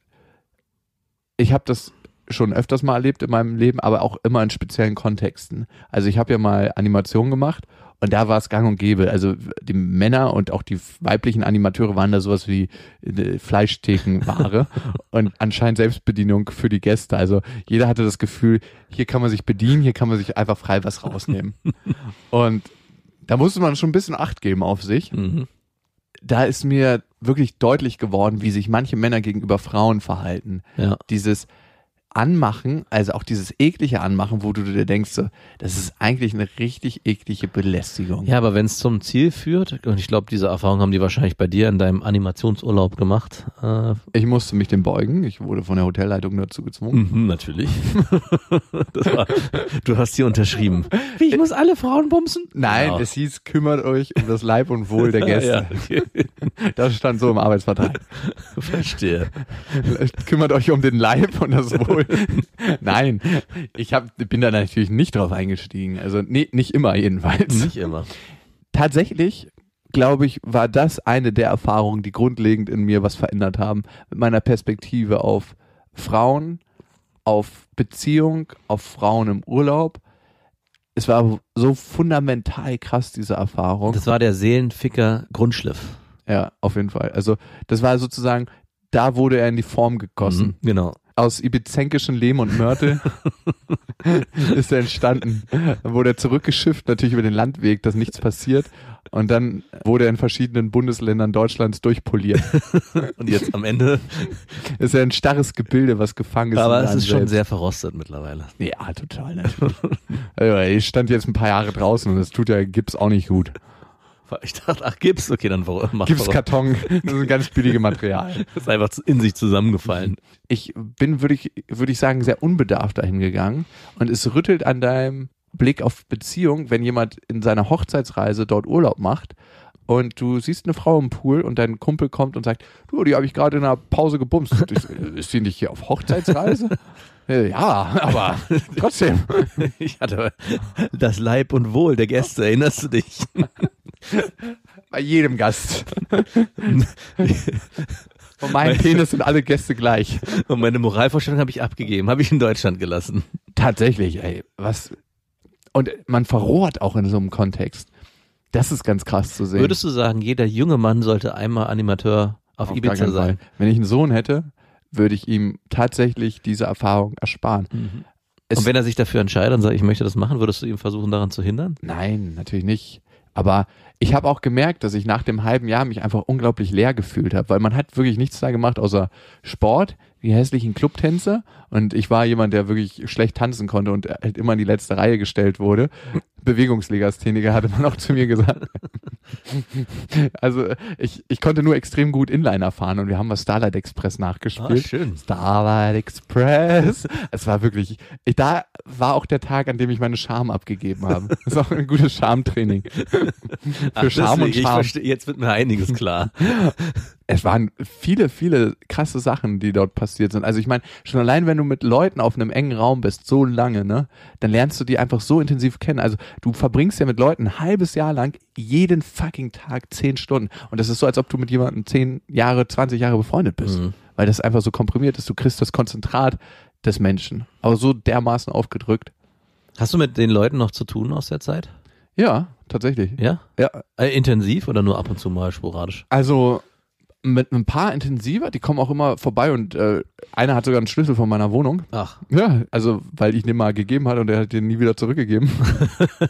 ich habe das schon öfters mal erlebt in meinem Leben, aber auch immer in speziellen Kontexten. Also ich habe ja mal Animation gemacht Und da war es gang und gäbe. Also die Männer und auch die weiblichen Animateure waren da sowas wie äh, Fleischthekenware und anscheinend Selbstbedienung für die Gäste. Also jeder hatte das Gefühl, hier kann man sich bedienen, hier kann man sich einfach frei was rausnehmen. und da musste man schon ein bisschen Acht geben auf sich. Mhm. Da ist mir wirklich deutlich geworden, wie sich manche Männer gegenüber Frauen verhalten. Ja. Dieses Anmachen, also auch dieses eklige Anmachen, wo du dir denkst, so, das ist eigentlich eine richtig eklige Belästigung. Ja, aber wenn es zum Ziel führt, und ich glaube, diese Erfahrung haben die wahrscheinlich bei dir in deinem Animationsurlaub gemacht. Äh, Ich musste mich dem beugen. Ich wurde von der Hotelleitung dazu gezwungen. mhm, natürlich. das war, du hast hier unterschrieben. Wie, ich muss alle Frauen bumsen? Nein, Genau. es hieß, kümmert euch um das Leib und Wohl der Gäste. Ja, okay. Das stand so im Arbeitsvertrag. Verstehe. kümmert euch um den Leib und das Wohl. Nein, ich hab, bin da natürlich nicht drauf eingestiegen. Also nee, nicht immer jedenfalls. Nicht immer. Tatsächlich, glaube ich, war das eine der Erfahrungen, die grundlegend in mir was verändert haben. Mit meiner Perspektive auf Frauen, auf Beziehung, auf Frauen im Urlaub. Es war so fundamental krass, diese Erfahrung. Das war der Seelenficker Grundschliff. ja, auf jeden Fall. Also, das war sozusagen, da wurde er in die Form gegossen. Mhm, genau. Aus ibizenkischen Lehm und Mörtel ist er entstanden. Dann wurde er zurückgeschifft, natürlich über den Landweg, dass nichts passiert. Und dann wurde er in verschiedenen Bundesländern Deutschlands durchpoliert. Und jetzt am Ende, Ist er ein starres Gebilde, was gefangen ist. aber es ist schon sehr verrostet mittlerweile. Ja, total natürlich. also, ich stand jetzt ein paar Jahre draußen und das tut ja Gips auch nicht gut. Ich dachte, ach, Gips, okay, dann warum- mach. Gipskarton, das ist ein ganz billige Material. Das ist einfach in sich zusammengefallen. ich bin, würde ich, würde ich sagen, sehr unbedarft dahin gegangen. Und es rüttelt an deinem Blick auf Beziehung, wenn jemand in seiner Hochzeitsreise dort Urlaub macht und du siehst eine Frau im Pool und dein Kumpel kommt und sagt, du, die habe ich gerade in einer Pause gebumst. Äh, ist die nicht hier auf Hochzeitsreise? Äh, ja, aber trotzdem. Ich hatte das Leib und Wohl der Gäste, erinnerst du dich? Bei jedem Gast. Von meinem Penis sind alle Gäste gleich. Und meine Moralvorstellung habe ich abgegeben, habe ich in Deutschland gelassen. Tatsächlich, ey, was. Und man verrohrt auch in so einem Kontext. Das ist ganz krass zu sehen. Würdest du sagen, jeder junge Mann sollte einmal Animateur auf, Auf Ibiza sein? Wenn ich einen Sohn hätte, würde ich ihm tatsächlich diese Erfahrung ersparen. Es- Und wenn er sich dafür entscheidet und sagt, ich möchte das machen, würdest du ihm versuchen, daran zu hindern? Nein, natürlich nicht. Aber ich habe auch gemerkt, dass ich nach dem halben Jahr mich einfach unglaublich leer gefühlt habe, weil man hat wirklich nichts da gemacht außer Sport, die hässlichen Clubtänze und ich war jemand, der wirklich schlecht tanzen konnte und halt immer in die letzte Reihe gestellt wurde. Bewegungslegastheniker hatte man auch zu mir gesagt. also ich, ich konnte nur extrem gut Inliner fahren und wir haben was Starlight Express nachgespielt. Ah, schön. Starlight Express. Es war wirklich, ich, da war auch der Tag, an dem ich meine Scham abgegeben habe. Das ist auch ein gutes Schamtraining. Für Scham und deswegen, ich Scham. verstehe, jetzt wird mir einiges klar. Es waren viele, viele krasse Sachen, die dort passiert sind. Also ich meine, schon allein, wenn du mit Leuten auf einem engen Raum bist, so lange, ne, dann lernst du die einfach so intensiv kennen. Also du verbringst ja mit Leuten ein halbes Jahr lang jeden fucking Tag zehn Stunden. Und das ist so, als ob du mit jemandem zehn Jahre, 20 Jahre befreundet bist. Mhm. Weil das einfach so komprimiert ist. Du kriegst das Konzentrat des Menschen. Aber so dermaßen aufgedrückt. Hast du mit den Leuten noch zu tun aus der Zeit? Ja, tatsächlich. Ja? Ja, Äh, intensiv oder nur ab und zu mal sporadisch? Also mit ein paar intensiver, die kommen auch immer vorbei und äh, einer hat sogar einen Schlüssel von meiner Wohnung. Ach, Ja, also weil ich den mal gegeben hatte und er hat den nie wieder zurückgegeben.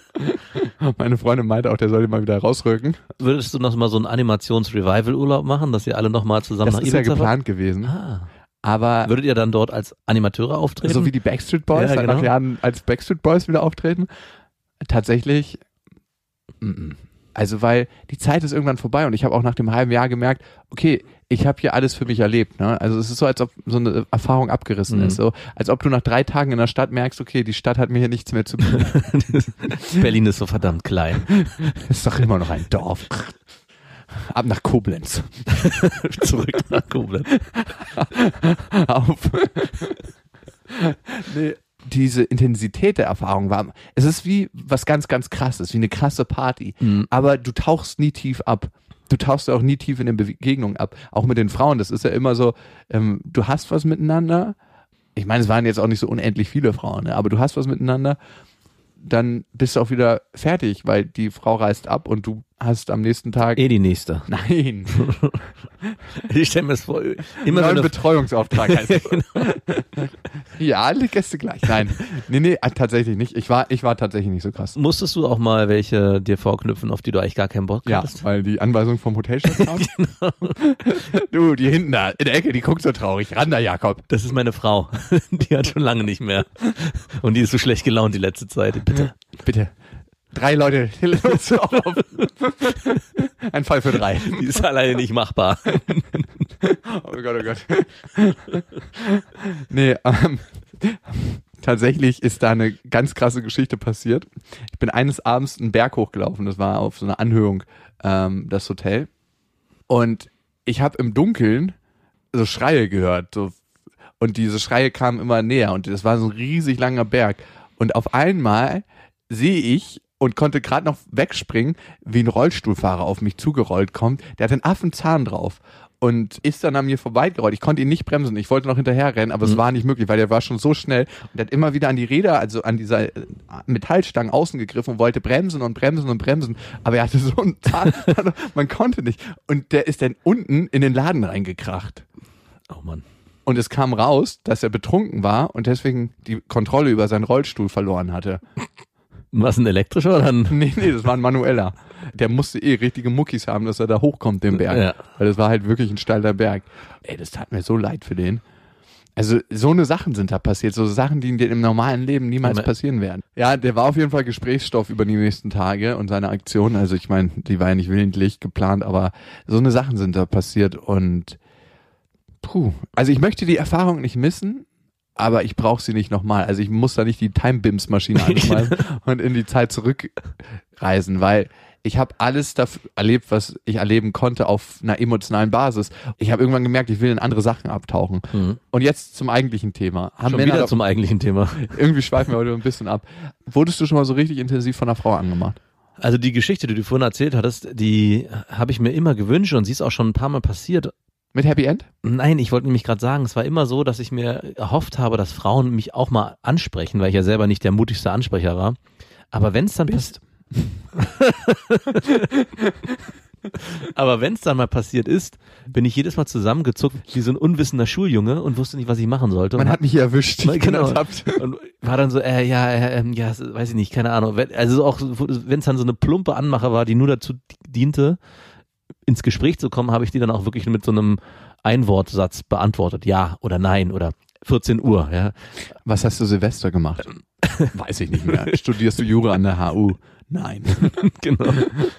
Meine Freundin meinte auch, der soll den mal wieder rausrücken. würdest du noch mal so einen Animations-Revival-Urlaub machen, dass ihr alle noch mal zusammen Das nach ist ja Ibiza geplant gewesen. fahrt? Ah. Aber Würdet ihr dann dort als Animateure auftreten? so wie die Backstreet Boys Ja, genau. nach Jahren als Backstreet Boys wieder auftreten, tatsächlich, mm, mm. Also weil die Zeit ist irgendwann vorbei und ich habe auch nach dem halben Jahr gemerkt, okay, ich habe hier alles für mich erlebt. Ne? Also es ist so, als ob so eine Erfahrung abgerissen Mhm. ist. So, als ob du nach drei Tagen in der Stadt merkst, okay, die Stadt hat mir hier nichts mehr zu bieten. Berlin ist so verdammt klein. ist doch immer noch ein Dorf. Ab nach Koblenz. Zurück nach Koblenz. auf. nee, diese Intensität der Erfahrung war, es ist wie was ganz, ganz krasses, wie eine krasse Party. Mhm. Aber du tauchst nie tief ab. Du tauchst auch nie tief in den Begegnungen ab. Auch mit den Frauen. Das ist ja immer so, ähm, du hast was miteinander. Ich meine, es waren jetzt auch nicht so unendlich viele Frauen, ne? aber du hast was miteinander. dann bist du auch wieder fertig, weil die Frau reist ab und du hast am nächsten Tag. Eh die nächste. Nein, Ich stelle mir das vor, immer neuen Betreuungsauftrag heißt es. Ja, alle Gäste gleich. Nein, nee, nee, äh, tatsächlich nicht. Ich war, ich war tatsächlich nicht so krass. Musstest du auch mal welche dir vorknüpfen, auf die du eigentlich gar keinen Bock Ja, hattest? weil die Anweisung vom Hotelchef kam. Du, die hinten da in der Ecke, die guckt so traurig. Ran da, Jakob. Das ist meine Frau. Die hat schon lange nicht mehr. Und die ist so schlecht gelaunt die letzte Zeit. Bitte. Bitte. Drei Leute. Ein Fall für drei. Die ist alleine nicht machbar. Oh Gott, oh Gott. Nee, ähm, tatsächlich ist da eine ganz krasse Geschichte passiert. Ich bin eines Abends einen Berg hochgelaufen, das war auf so einer Anhöhung, ähm, das Hotel. Und ich habe im Dunkeln so Schreie gehört. So, und diese Schreie kamen immer näher und das war so ein riesig langer Berg. Und auf einmal sehe ich und konnte gerade noch wegspringen, wie ein Rollstuhlfahrer auf mich zugerollt kommt. Der hat einen Affenzahn drauf und ist dann an mir vorbeigerollt. Ich konnte ihn nicht bremsen. Ich wollte noch hinterher rennen, aber es war nicht möglich, weil der war schon so schnell. Und der hat immer wieder an die Räder, also an dieser äh, Metallstangen außen gegriffen und wollte bremsen und bremsen und bremsen. Aber er hatte so einen Zahn, man konnte nicht. Und der ist dann unten in den Laden reingekracht. Oh Mann. Und es kam raus, dass er betrunken war und deswegen die Kontrolle über seinen Rollstuhl verloren hatte. Was ein elektrischer oder ein? Nee, nee, das war ein manueller. Der musste eh richtige Muckis haben, dass er da hochkommt, den Berg. Ja. Weil das war halt wirklich ein steiler Berg. Ey, das tat mir so leid für den. Also so eine Sachen sind da passiert, so Sachen, die dir im normalen Leben niemals passieren werden. Ja, der war auf jeden Fall Gesprächsstoff über die nächsten Tage und seine Aktion. Also ich meine, die war ja nicht willentlich geplant, aber so eine Sachen sind da passiert und puh. Also ich möchte die Erfahrung nicht missen, aber ich brauche sie nicht nochmal. Also ich muss da nicht die Time-Bims-Maschine anschmeißen und in die Zeit zurückreisen, weil ich habe alles dafür erlebt, was ich erleben konnte auf einer emotionalen Basis. Ich habe irgendwann gemerkt, ich will in andere Sachen abtauchen. Und jetzt zum eigentlichen Thema. Haben Schon Männer wieder zum eigentlichen Thema. irgendwie schweifen wir heute ein bisschen ab. Wurdest du schon mal so richtig intensiv von einer Frau angemacht? Also die Geschichte, die du vorhin erzählt hattest, die habe ich mir immer gewünscht und sie ist auch schon ein paar Mal passiert. Mit Happy End? Nein, ich wollte nämlich gerade sagen, es war immer so, dass ich mir erhofft habe, dass Frauen mich auch mal ansprechen, weil ich ja selber nicht der mutigste Ansprecher war. Aber wenn es dann Bist. Aber wenn es dann mal passiert ist, bin ich jedes Mal zusammengezuckt wie so ein unwissender Schuljunge und wusste nicht, was ich machen sollte. Man hat mich hier erwischt. Bin genau. Und war dann so, äh, ja, äh, ähm, ja, weiß ich nicht, keine Ahnung. Also auch, wenn es dann so eine plumpe Anmache war, die nur dazu diente, ins Gespräch zu kommen, habe ich die dann auch wirklich mit so einem Einwortsatz beantwortet. Ja oder nein oder 14 Uhr, ja. Was hast du Silvester gemacht? Weiß ich nicht mehr. Studierst du Jura an der HU? Nein. genau.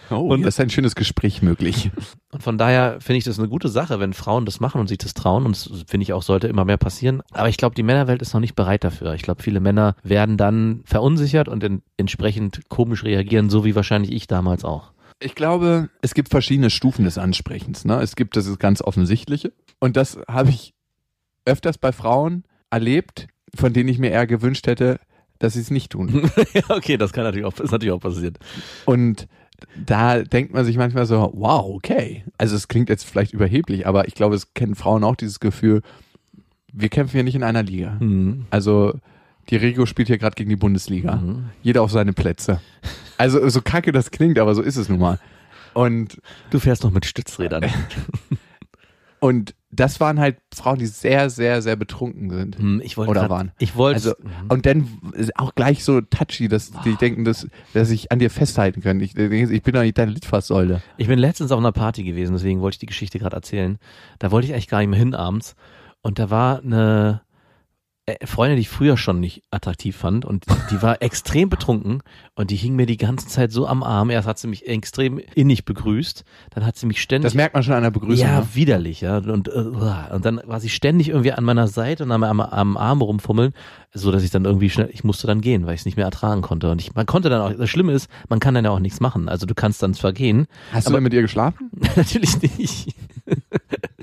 Oh, Und- das ist ein schönes Gespräch möglich. Und von daher finde ich das eine gute Sache, wenn Frauen das machen und sich das trauen. Und das finde ich auch, sollte immer mehr passieren. Aber ich glaube, die Männerwelt ist noch nicht bereit dafür. Ich glaube, viele Männer werden dann verunsichert und en entsprechend komisch reagieren, so wie wahrscheinlich ich damals auch. Ich glaube, es gibt verschiedene Stufen des Ansprechens. Ne? Es gibt das ganz Offensichtliche. Und das habe ich öfters bei Frauen erlebt, von denen ich mir eher gewünscht hätte, dass sie es nicht tun. ja, okay, das kann natürlich auch, ist natürlich auch passiert. Und da denkt man sich manchmal so, wow, okay. Also es klingt jetzt vielleicht überheblich, aber ich glaube, es kennen Frauen auch dieses Gefühl, wir kämpfen hier nicht in einer Liga. Mhm. Also die Regio spielt hier gerade gegen die Bundesliga. Mhm. Jeder auf seine Plätze. Also so kacke das klingt, aber so ist es nun mal. Und Du fährst noch mit Stützrädern. Und das waren halt Frauen, die sehr, sehr, sehr betrunken sind. Hm, ich wollte Oder grad- waren. Ich wollte. Also, und dann auch gleich so touchy, dass die denken, dass, dass ich an dir festhalten können. Ich, ich bin doch nicht deine Litfaßsäule. Ich bin letztens auf einer Party gewesen, deswegen wollte ich die Geschichte gerade erzählen. Da wollte ich eigentlich gar nicht mehr hin abends. Und da war eine Freundin, die ich früher schon nicht attraktiv fand und die war extrem betrunken und die hing mir die ganze Zeit so am Arm. Erst hat sie mich extrem innig begrüßt, dann hat sie mich ständig Das merkt man schon an der Begrüßung. ja, ne? widerlich, ja. Und, äh, und dann war sie ständig irgendwie an meiner Seite und am, am, am Arm rumfummeln, so dass ich dann irgendwie schnell, ich musste dann gehen, weil ich es nicht mehr ertragen konnte. Und ich, man konnte dann auch, das Schlimme ist, man kann dann ja auch nichts machen. Also du kannst dann zwar gehen, Hast du aber- denn mit ihr geschlafen? natürlich nicht.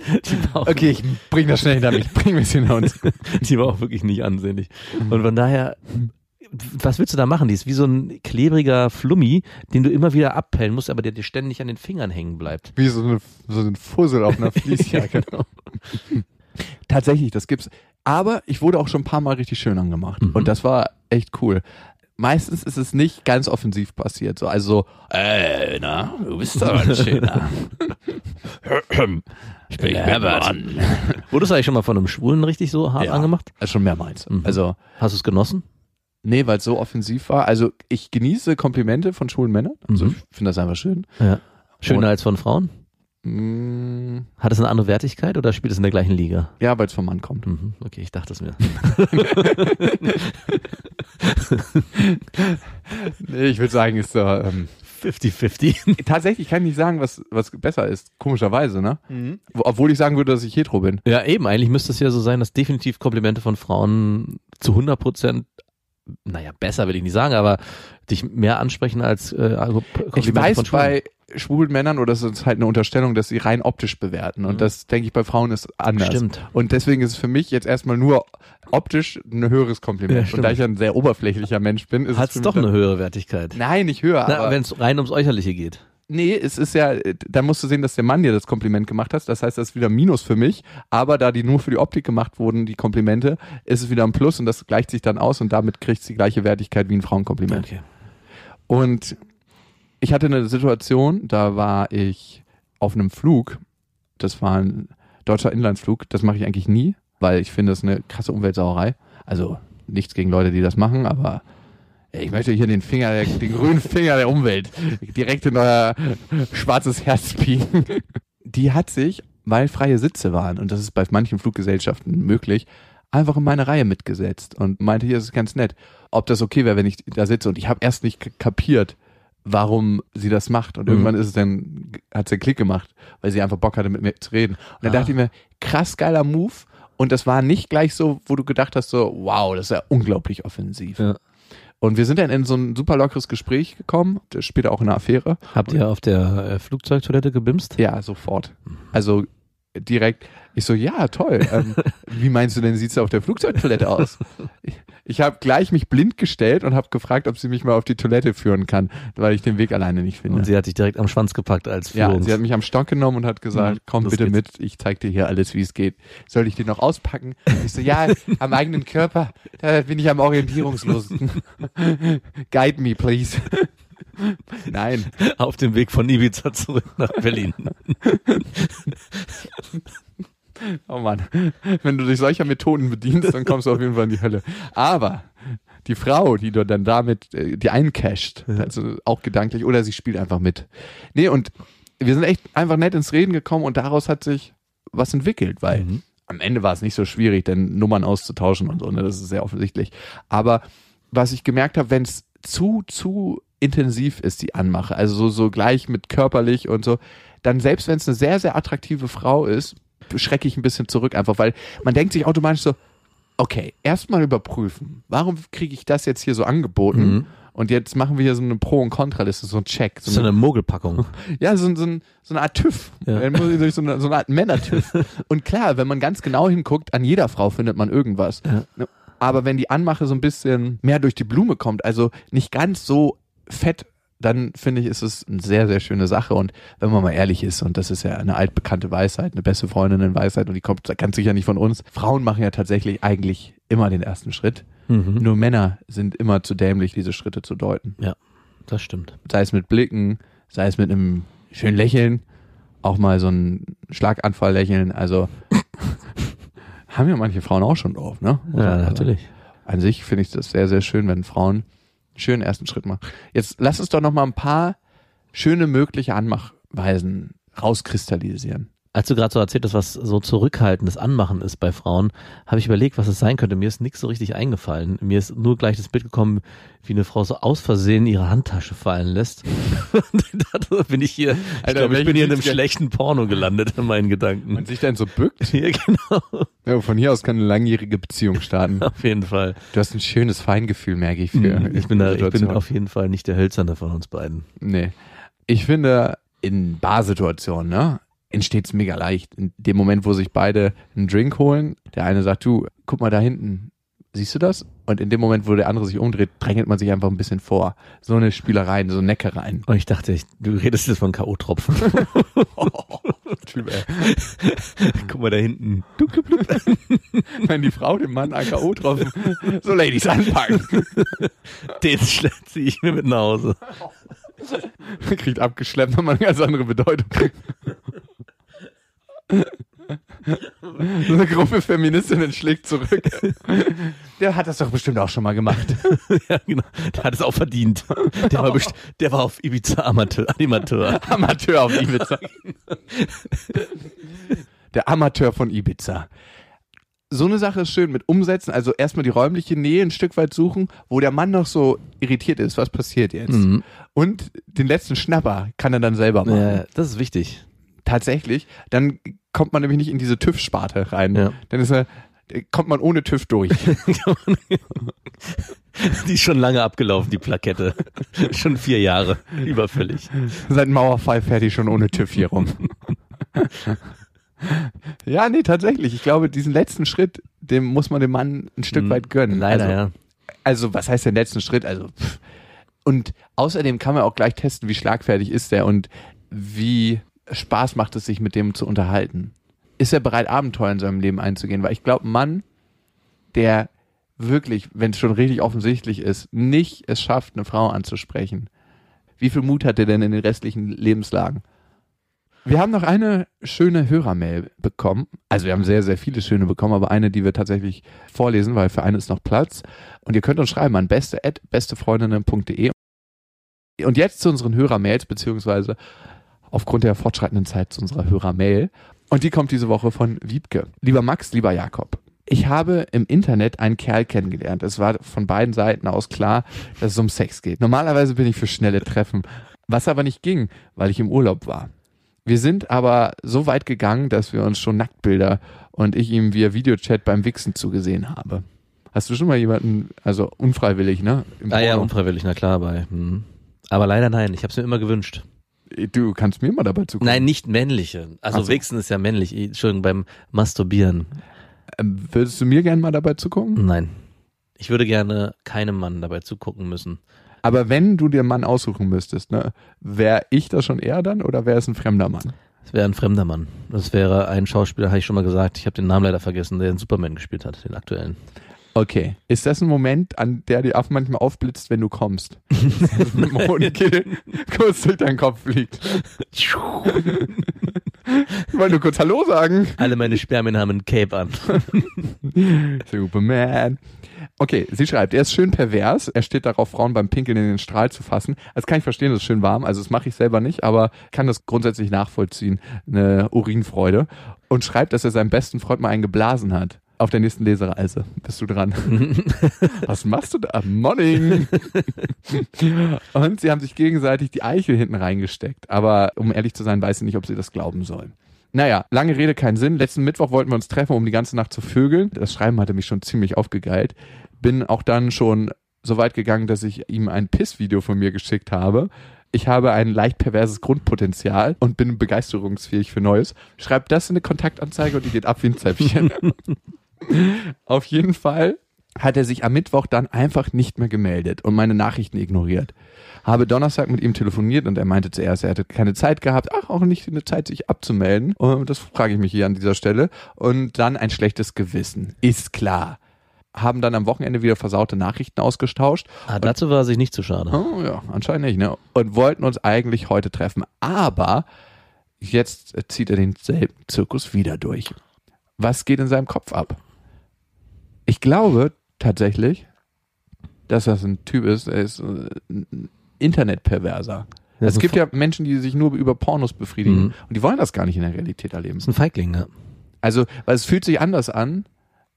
Okay, ich bring das schnell hinter mich. Bring mich hinter uns. die war auch wirklich nicht ansehnlich. Und von daher, was willst du da machen? Die ist wie so ein klebriger Flummi, den du immer wieder abpellen musst, aber der dir ständig an den Fingern hängen bleibt. Wie so, eine, so ein Fussel auf einer Fließjacke. genau. Tatsächlich, das gibt's. Aber ich wurde auch schon ein paar Mal richtig schön angemacht. Mhm. Und das war echt cool. Meistens ist es nicht ganz offensiv passiert. So, also, äh, na, du bist aber ein schöner. ich bin Herbert. Wurdest du eigentlich schon mal von einem Schwulen richtig so hart Ja. angemacht? Also schon mehrmals. Mhm. Also, Hast du es genossen? nee, weil es so offensiv war. Also, ich genieße Komplimente von schwulen Männern. Also, Mhm. ich finde das einfach schön. Ja. Schöner Und- als von Frauen? Mm, Hat es eine andere Wertigkeit oder spielt es in der gleichen Liga? ja, weil es vom Mann kommt. Mhm. Okay, ich dachte es mir. Nee, ich würde sagen, ist so, ähm, 50-50. tatsächlich kann ich nicht sagen, was, was besser ist. Komischerweise, ne? Wo- Obwohl ich sagen würde, dass ich hetero bin. Ja, eben. Eigentlich müsste es ja so sein, dass definitiv Komplimente von Frauen zu 100 Prozent, naja, besser will ich nicht sagen, aber dich mehr ansprechen als äh, also Komplimente Ich weiß von Schwulen. bei schwulen Männern, oder das ist halt eine Unterstellung, dass sie rein optisch bewerten. Und Mhm. das, denke ich, bei Frauen ist anders. Stimmt. Und deswegen ist es für mich jetzt erstmal nur optisch ein höheres Ja, Kompliment. stimmt. und da ich ja ein sehr oberflächlicher Mensch bin, ist Hat es für es doch eine höhere Wertigkeit. Nein, nicht höher. Na, wenn es rein ums Äußerliche geht. Nee, es ist ja, da musst du sehen, dass der Mann dir das Kompliment gemacht hat. Das heißt, das ist wieder ein Minus für mich. Aber da die nur für die Optik gemacht wurden, die Komplimente, ist es wieder ein Plus und das gleicht sich dann aus und damit kriegt es die gleiche Wertigkeit wie ein Frauenkompliment. Okay. Und ich hatte eine Situation, da war ich auf einem Flug. Das war ein deutscher Inlandsflug. Das mache ich eigentlich nie, weil ich finde, das ist eine krasse Umweltsauerei. Also nichts gegen Leute, die das machen, aber ich möchte hier den Finger, den grünen Finger der Umwelt direkt in euer schwarzes Herz biegen. Die hat sich, weil freie Sitze waren, und das ist bei manchen Fluggesellschaften möglich, einfach in meine Reihe mitgesetzt und meinte, hier ist es ganz nett, ob das okay wäre, wenn ich da sitze. Und ich habe erst nicht kapiert, warum sie das macht. Und Mhm. irgendwann ist es dann, hat sie einen Klick gemacht, weil sie einfach Bock hatte, mit mir zu reden. Und dann Ah. dachte ich mir, krass geiler Move. Und das war nicht gleich so, wo du gedacht hast, so, wow, das ist ja unglaublich offensiv. Ja. Und wir sind dann in so ein super lockeres Gespräch gekommen, das später auch in eine Affäre. Habt ihr auf der äh, Flugzeugtoilette gebimst? Ja, sofort. Also direkt, ich so, ja, toll. Ähm, wie meinst du denn, sieht's auf der Flugzeugtoilette aus? Ich, ich habe gleich mich blind gestellt und habe gefragt, ob sie mich mal auf die Toilette führen kann, weil ich den Weg alleine nicht finde. Und sie hat dich direkt am Schwanz gepackt als ja, Führungs sie hat mich am Stock genommen und hat gesagt, Mhm, komm bitte geht's. mit, ich zeig dir hier alles, wie es geht. Soll ich den noch auspacken? Ich so, ja, am eigenen Körper, da bin ich am orientierungslosesten. Guide me, please. Nein, auf dem Weg von Ibiza zurück nach Berlin. Oh Mann, wenn du dich solcher Methoden bedienst, dann kommst du auf jeden Fall in die Hölle. Aber die Frau, die du dann damit, äh, die eincasht, also auch gedanklich, oder sie spielt einfach mit. Nee, und wir sind echt einfach nett ins Reden gekommen und daraus hat sich was entwickelt, weil Mhm. am Ende war es nicht so schwierig, denn Nummern auszutauschen und so, ne, das ist sehr offensichtlich. Aber was ich gemerkt habe, wenn es zu, zu intensiv ist, die Anmache, also so, so gleich mit körperlich und so, dann selbst wenn es eine sehr, sehr attraktive Frau ist, schrecke ich ein bisschen zurück einfach, weil man denkt sich automatisch so, okay, erstmal überprüfen. Warum kriege ich das jetzt hier so angeboten? Mhm. Und jetzt machen wir hier so eine Pro- und Kontraliste, so ein Check. Ist so eine Mogelpackung. Ja, so, so, so eine Art TÜV. Ja. Durch so, eine, so eine Art Männer-TÜV. Und klar, wenn man ganz genau hinguckt, an jeder Frau findet man irgendwas. Ja. Aber wenn die Anmache so ein bisschen mehr durch die Blume kommt, also nicht ganz so fett, dann finde ich, ist es eine sehr, sehr schöne Sache. Und wenn man mal ehrlich ist, und das ist ja eine altbekannte Weisheit, eine beste Freundinnen-Weisheit, und die kommt ganz sicher nicht von uns. Frauen machen ja tatsächlich eigentlich immer den ersten Schritt. Mhm. Nur Männer sind immer zu dämlich, diese Schritte zu deuten Das stimmt. sei es mit Blicken, sei es mit einem schönen Lächeln, auch mal so ein Schlaganfall lächeln. Also haben ja manche Frauen auch schon drauf, ne? Ja, natürlich. An sich finde ich das sehr, sehr schön, wenn Frauen schönen ersten Schritt machen. Jetzt lass uns doch noch mal ein paar schöne mögliche Anmachweisen rauskristallisieren. Als du gerade so erzählt hast, was so zurückhaltendes Anmachen ist bei Frauen, habe ich überlegt, was es sein könnte. Mir ist nichts so richtig eingefallen. Mir ist nur gleich das Bild gekommen, wie eine Frau so aus Versehen ihre Handtasche fallen lässt. Und da bin ich hier, ich Alter, glaube, ich bin hier in einem schlechten Porno gelandet in meinen Gedanken. Man sich dann so bückt. Ja, genau. Ja, von hier aus kann eine langjährige Beziehung starten. Auf jeden Fall. Du hast ein schönes Feingefühl, merke ich. Für Ich bin, da, ich bin auf jeden Fall nicht der Hölzerne von uns beiden. Nee. Ich finde, in Barsituationen, ne, entsteht es mega leicht. In dem Moment, wo sich beide einen Drink holen, der eine sagt, du, guck mal da hinten, siehst du das? Und in dem Moment, wo der andere sich umdreht, drängelt man sich einfach ein bisschen vor. So eine Spielereien, so Neckereien. Und ich dachte, ich, du redest jetzt von K.O.-Tropfen. Guck mal da hinten. Wenn die Frau dem Mann ein K.O. getroffen. So, Ladies, anpacken. Den ziehe ich mir mit nach Hause. Kriegt abgeschleppt, nochmal eine ganz andere Bedeutung. So eine Gruppe Feministinnen schlägt zurück. Der hat das doch bestimmt auch schon mal gemacht. ja, genau. Der hat es auch verdient. Der war, best der war auf Ibiza Amateur. Animateur. Amateur auf Ibiza. Der Amateur von Ibiza. So eine Sache ist schön mit Umsetzen, also erstmal die räumliche Nähe ein Stück weit suchen, wo der Mann noch so irritiert ist, was passiert jetzt. Mhm. Und den letzten Schnapper kann er dann selber machen. Ja, das ist wichtig. Tatsächlich. Dann kommt man nämlich nicht in diese TÜV-Sparte rein. Ja. Dann ist er, kommt man ohne TÜV durch. Die ist schon lange abgelaufen, die Plakette. schon vier Jahre. Überfällig. Seit Mauerfall fährt die schon ohne TÜV hier rum. ja, nee, tatsächlich. Ich glaube, diesen letzten Schritt, dem muss man dem Mann ein Stück weit gönnen. Leider, also, ja. Also, was heißt den letzten Schritt? Also, pff. und außerdem kann man auch gleich testen, wie schlagfertig ist der und wie Spaß macht es sich mit dem zu unterhalten. Ist er bereit, Abenteuer in seinem Leben einzugehen? Weil ich glaube, ein Mann, der wirklich, wenn es schon richtig offensichtlich ist, nicht es schafft, eine Frau anzusprechen. Wie viel Mut hat er denn in den restlichen Lebenslagen? Wir haben noch eine schöne Hörermail bekommen. Also wir haben sehr, sehr viele schöne bekommen, aber eine, die wir tatsächlich vorlesen, weil für eine ist noch Platz. Und ihr könnt uns schreiben an beste.bestefreundinnen.de. Und jetzt zu unseren Hörermails, beziehungsweise aufgrund der fortschreitenden Zeit zu unserer Hörermail. Und die kommt diese Woche von Wiebke. Lieber Max, lieber Jakob. Ich habe im Internet einen Kerl kennengelernt. Es war von beiden Seiten aus klar, dass es um Sex geht. Normalerweise bin ich für schnelle Treffen, was aber nicht ging, weil ich im Urlaub war. Wir sind aber so weit gegangen, dass wir uns schon Nacktbilder und ich ihm via Videochat beim Wichsen zugesehen habe. Hast du schon mal jemanden, also unfreiwillig, ne? Ah ja, unfreiwillig, na klar, bei. Hm. Aber leider nein, ich habe es mir immer gewünscht. Du kannst mir mal dabei zugucken. Nein, nicht männliche. Also so. Wichsen ist ja männlich. Entschuldigung, beim Masturbieren. Ähm, Würdest du mir gerne mal dabei zugucken? Nein. Ich würde gerne keinem Mann dabei zugucken müssen. Aber wenn du dir einen Mann aussuchen müsstest, ne, wäre ich das schon eher dann oder wäre es ein fremder Mann? Es wäre ein fremder Mann. Das wäre ein Schauspieler, habe ich schon mal gesagt. Ich habe den Namen leider vergessen, der den Superman gespielt hat, den aktuellen. Okay. Ist das ein Moment, an der dir auch manchmal aufblitzt, wenn du kommst? Mit dem Hodenkill kurz durch deinen Kopf fliegt. Ich wollte nur kurz Hallo sagen. Alle meine Spermien haben ein Cape an. Superman. Okay, sie schreibt, er ist schön pervers. Er steht darauf, Frauen beim Pinkeln in den Strahl zu fassen. Das kann ich verstehen, das ist schön warm. Also das mache ich selber nicht, aber kann das grundsätzlich nachvollziehen. Eine Urinfreude. Und schreibt, dass er seinem besten Freund mal einen geblasen hat. Auf der nächsten Lesereise. Bist du dran? Was machst du da? Morning! Und sie haben sich gegenseitig die Eichel hinten reingesteckt. Aber um ehrlich zu sein, weiß ich nicht, ob sie das glauben sollen. Naja, lange Rede, kein Sinn. Letzten Mittwoch wollten wir uns treffen, um die ganze Nacht zu vögeln. Das Schreiben hatte mich schon ziemlich aufgegeilt. Bin auch dann schon so weit gegangen, dass ich ihm ein Pissvideo von mir geschickt habe. Ich habe ein leicht perverses Grundpotenzial und bin begeisterungsfähig für Neues. Schreibt das in eine Kontaktanzeige und die geht ab wie ein Zäpfchen. Auf jeden Fall hat er sich am Mittwoch dann einfach nicht mehr gemeldet und meine Nachrichten ignoriert. Habe Donnerstag mit ihm telefoniert und er meinte zuerst, er hätte keine Zeit gehabt, ach, auch nicht eine Zeit, sich abzumelden. Und das frage ich mich hier an dieser Stelle. Und dann ein schlechtes Gewissen. Ist klar. Haben dann am Wochenende wieder versaute Nachrichten ausgestauscht. Ah, dazu war er sich nicht zu schade. Oh ja, anscheinend nicht, ne? Und wollten uns eigentlich heute treffen. Aber jetzt zieht er denselben Zirkus wieder durch. Was geht in seinem Kopf ab? Ich glaube tatsächlich, dass das ein Typ ist, er ist äh, ein Internetperverser. Das es gibt ja Menschen, die sich nur über Pornos befriedigen Mhm. und die wollen das gar nicht in der Realität erleben. ist ein Feigling, ne? Also, weil es fühlt sich anders an,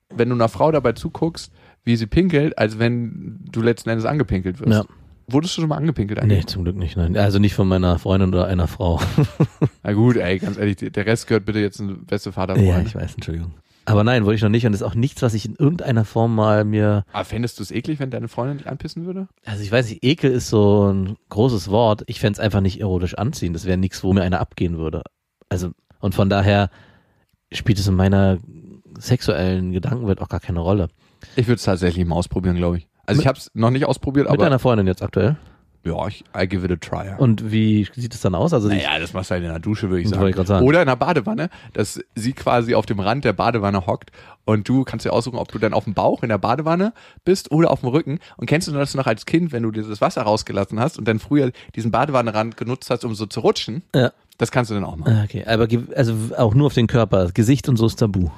wenn du einer Frau dabei zuguckst, wie sie pinkelt, als wenn du letzten Endes angepinkelt wirst. Ja. Wurdest du schon mal angepinkelt eigentlich? Nee, zum Glück nicht, nein. Also nicht von meiner Freundin oder einer Frau. Na gut, ey, ganz ehrlich, der Rest gehört bitte jetzt ein beste Vater ja, ich weiß, Entschuldigung. Aber nein, wollte ich noch nicht und das ist auch nichts, was ich in irgendeiner Form mal mir, Aber fändest du es eklig, wenn deine Freundin dich anpissen würde? also ich weiß nicht, Ekel ist so ein großes Wort. Ich fänd's einfach nicht erotisch anziehen. Das wäre nichts, wo mir einer abgehen würde. Also, und von daher spielt es in meiner sexuellen Gedankenwelt auch gar keine Rolle. Ich würde es tatsächlich mal ausprobieren, glaube ich. Also ich habe es noch nicht ausprobiert, Mit aber deiner Freundin jetzt aktuell. Ja, ich, I give it a try. ja. Und wie sieht es dann aus? Also Naja, das machst du halt in der Dusche, würde ich sagen. ich sagen. Oder in der Badewanne, dass sie quasi auf dem Rand der Badewanne hockt und du kannst dir aussuchen, ob du dann auf dem Bauch in der Badewanne bist oder auf dem Rücken. Und kennst du das noch als Kind, wenn du dir das Wasser rausgelassen hast und dann früher diesen Badewannenrand genutzt hast, um so zu rutschen? Ja. Das kannst du dann auch machen. Ah, Okay, aber also auch nur auf den Körper. Gesicht und so ist tabu.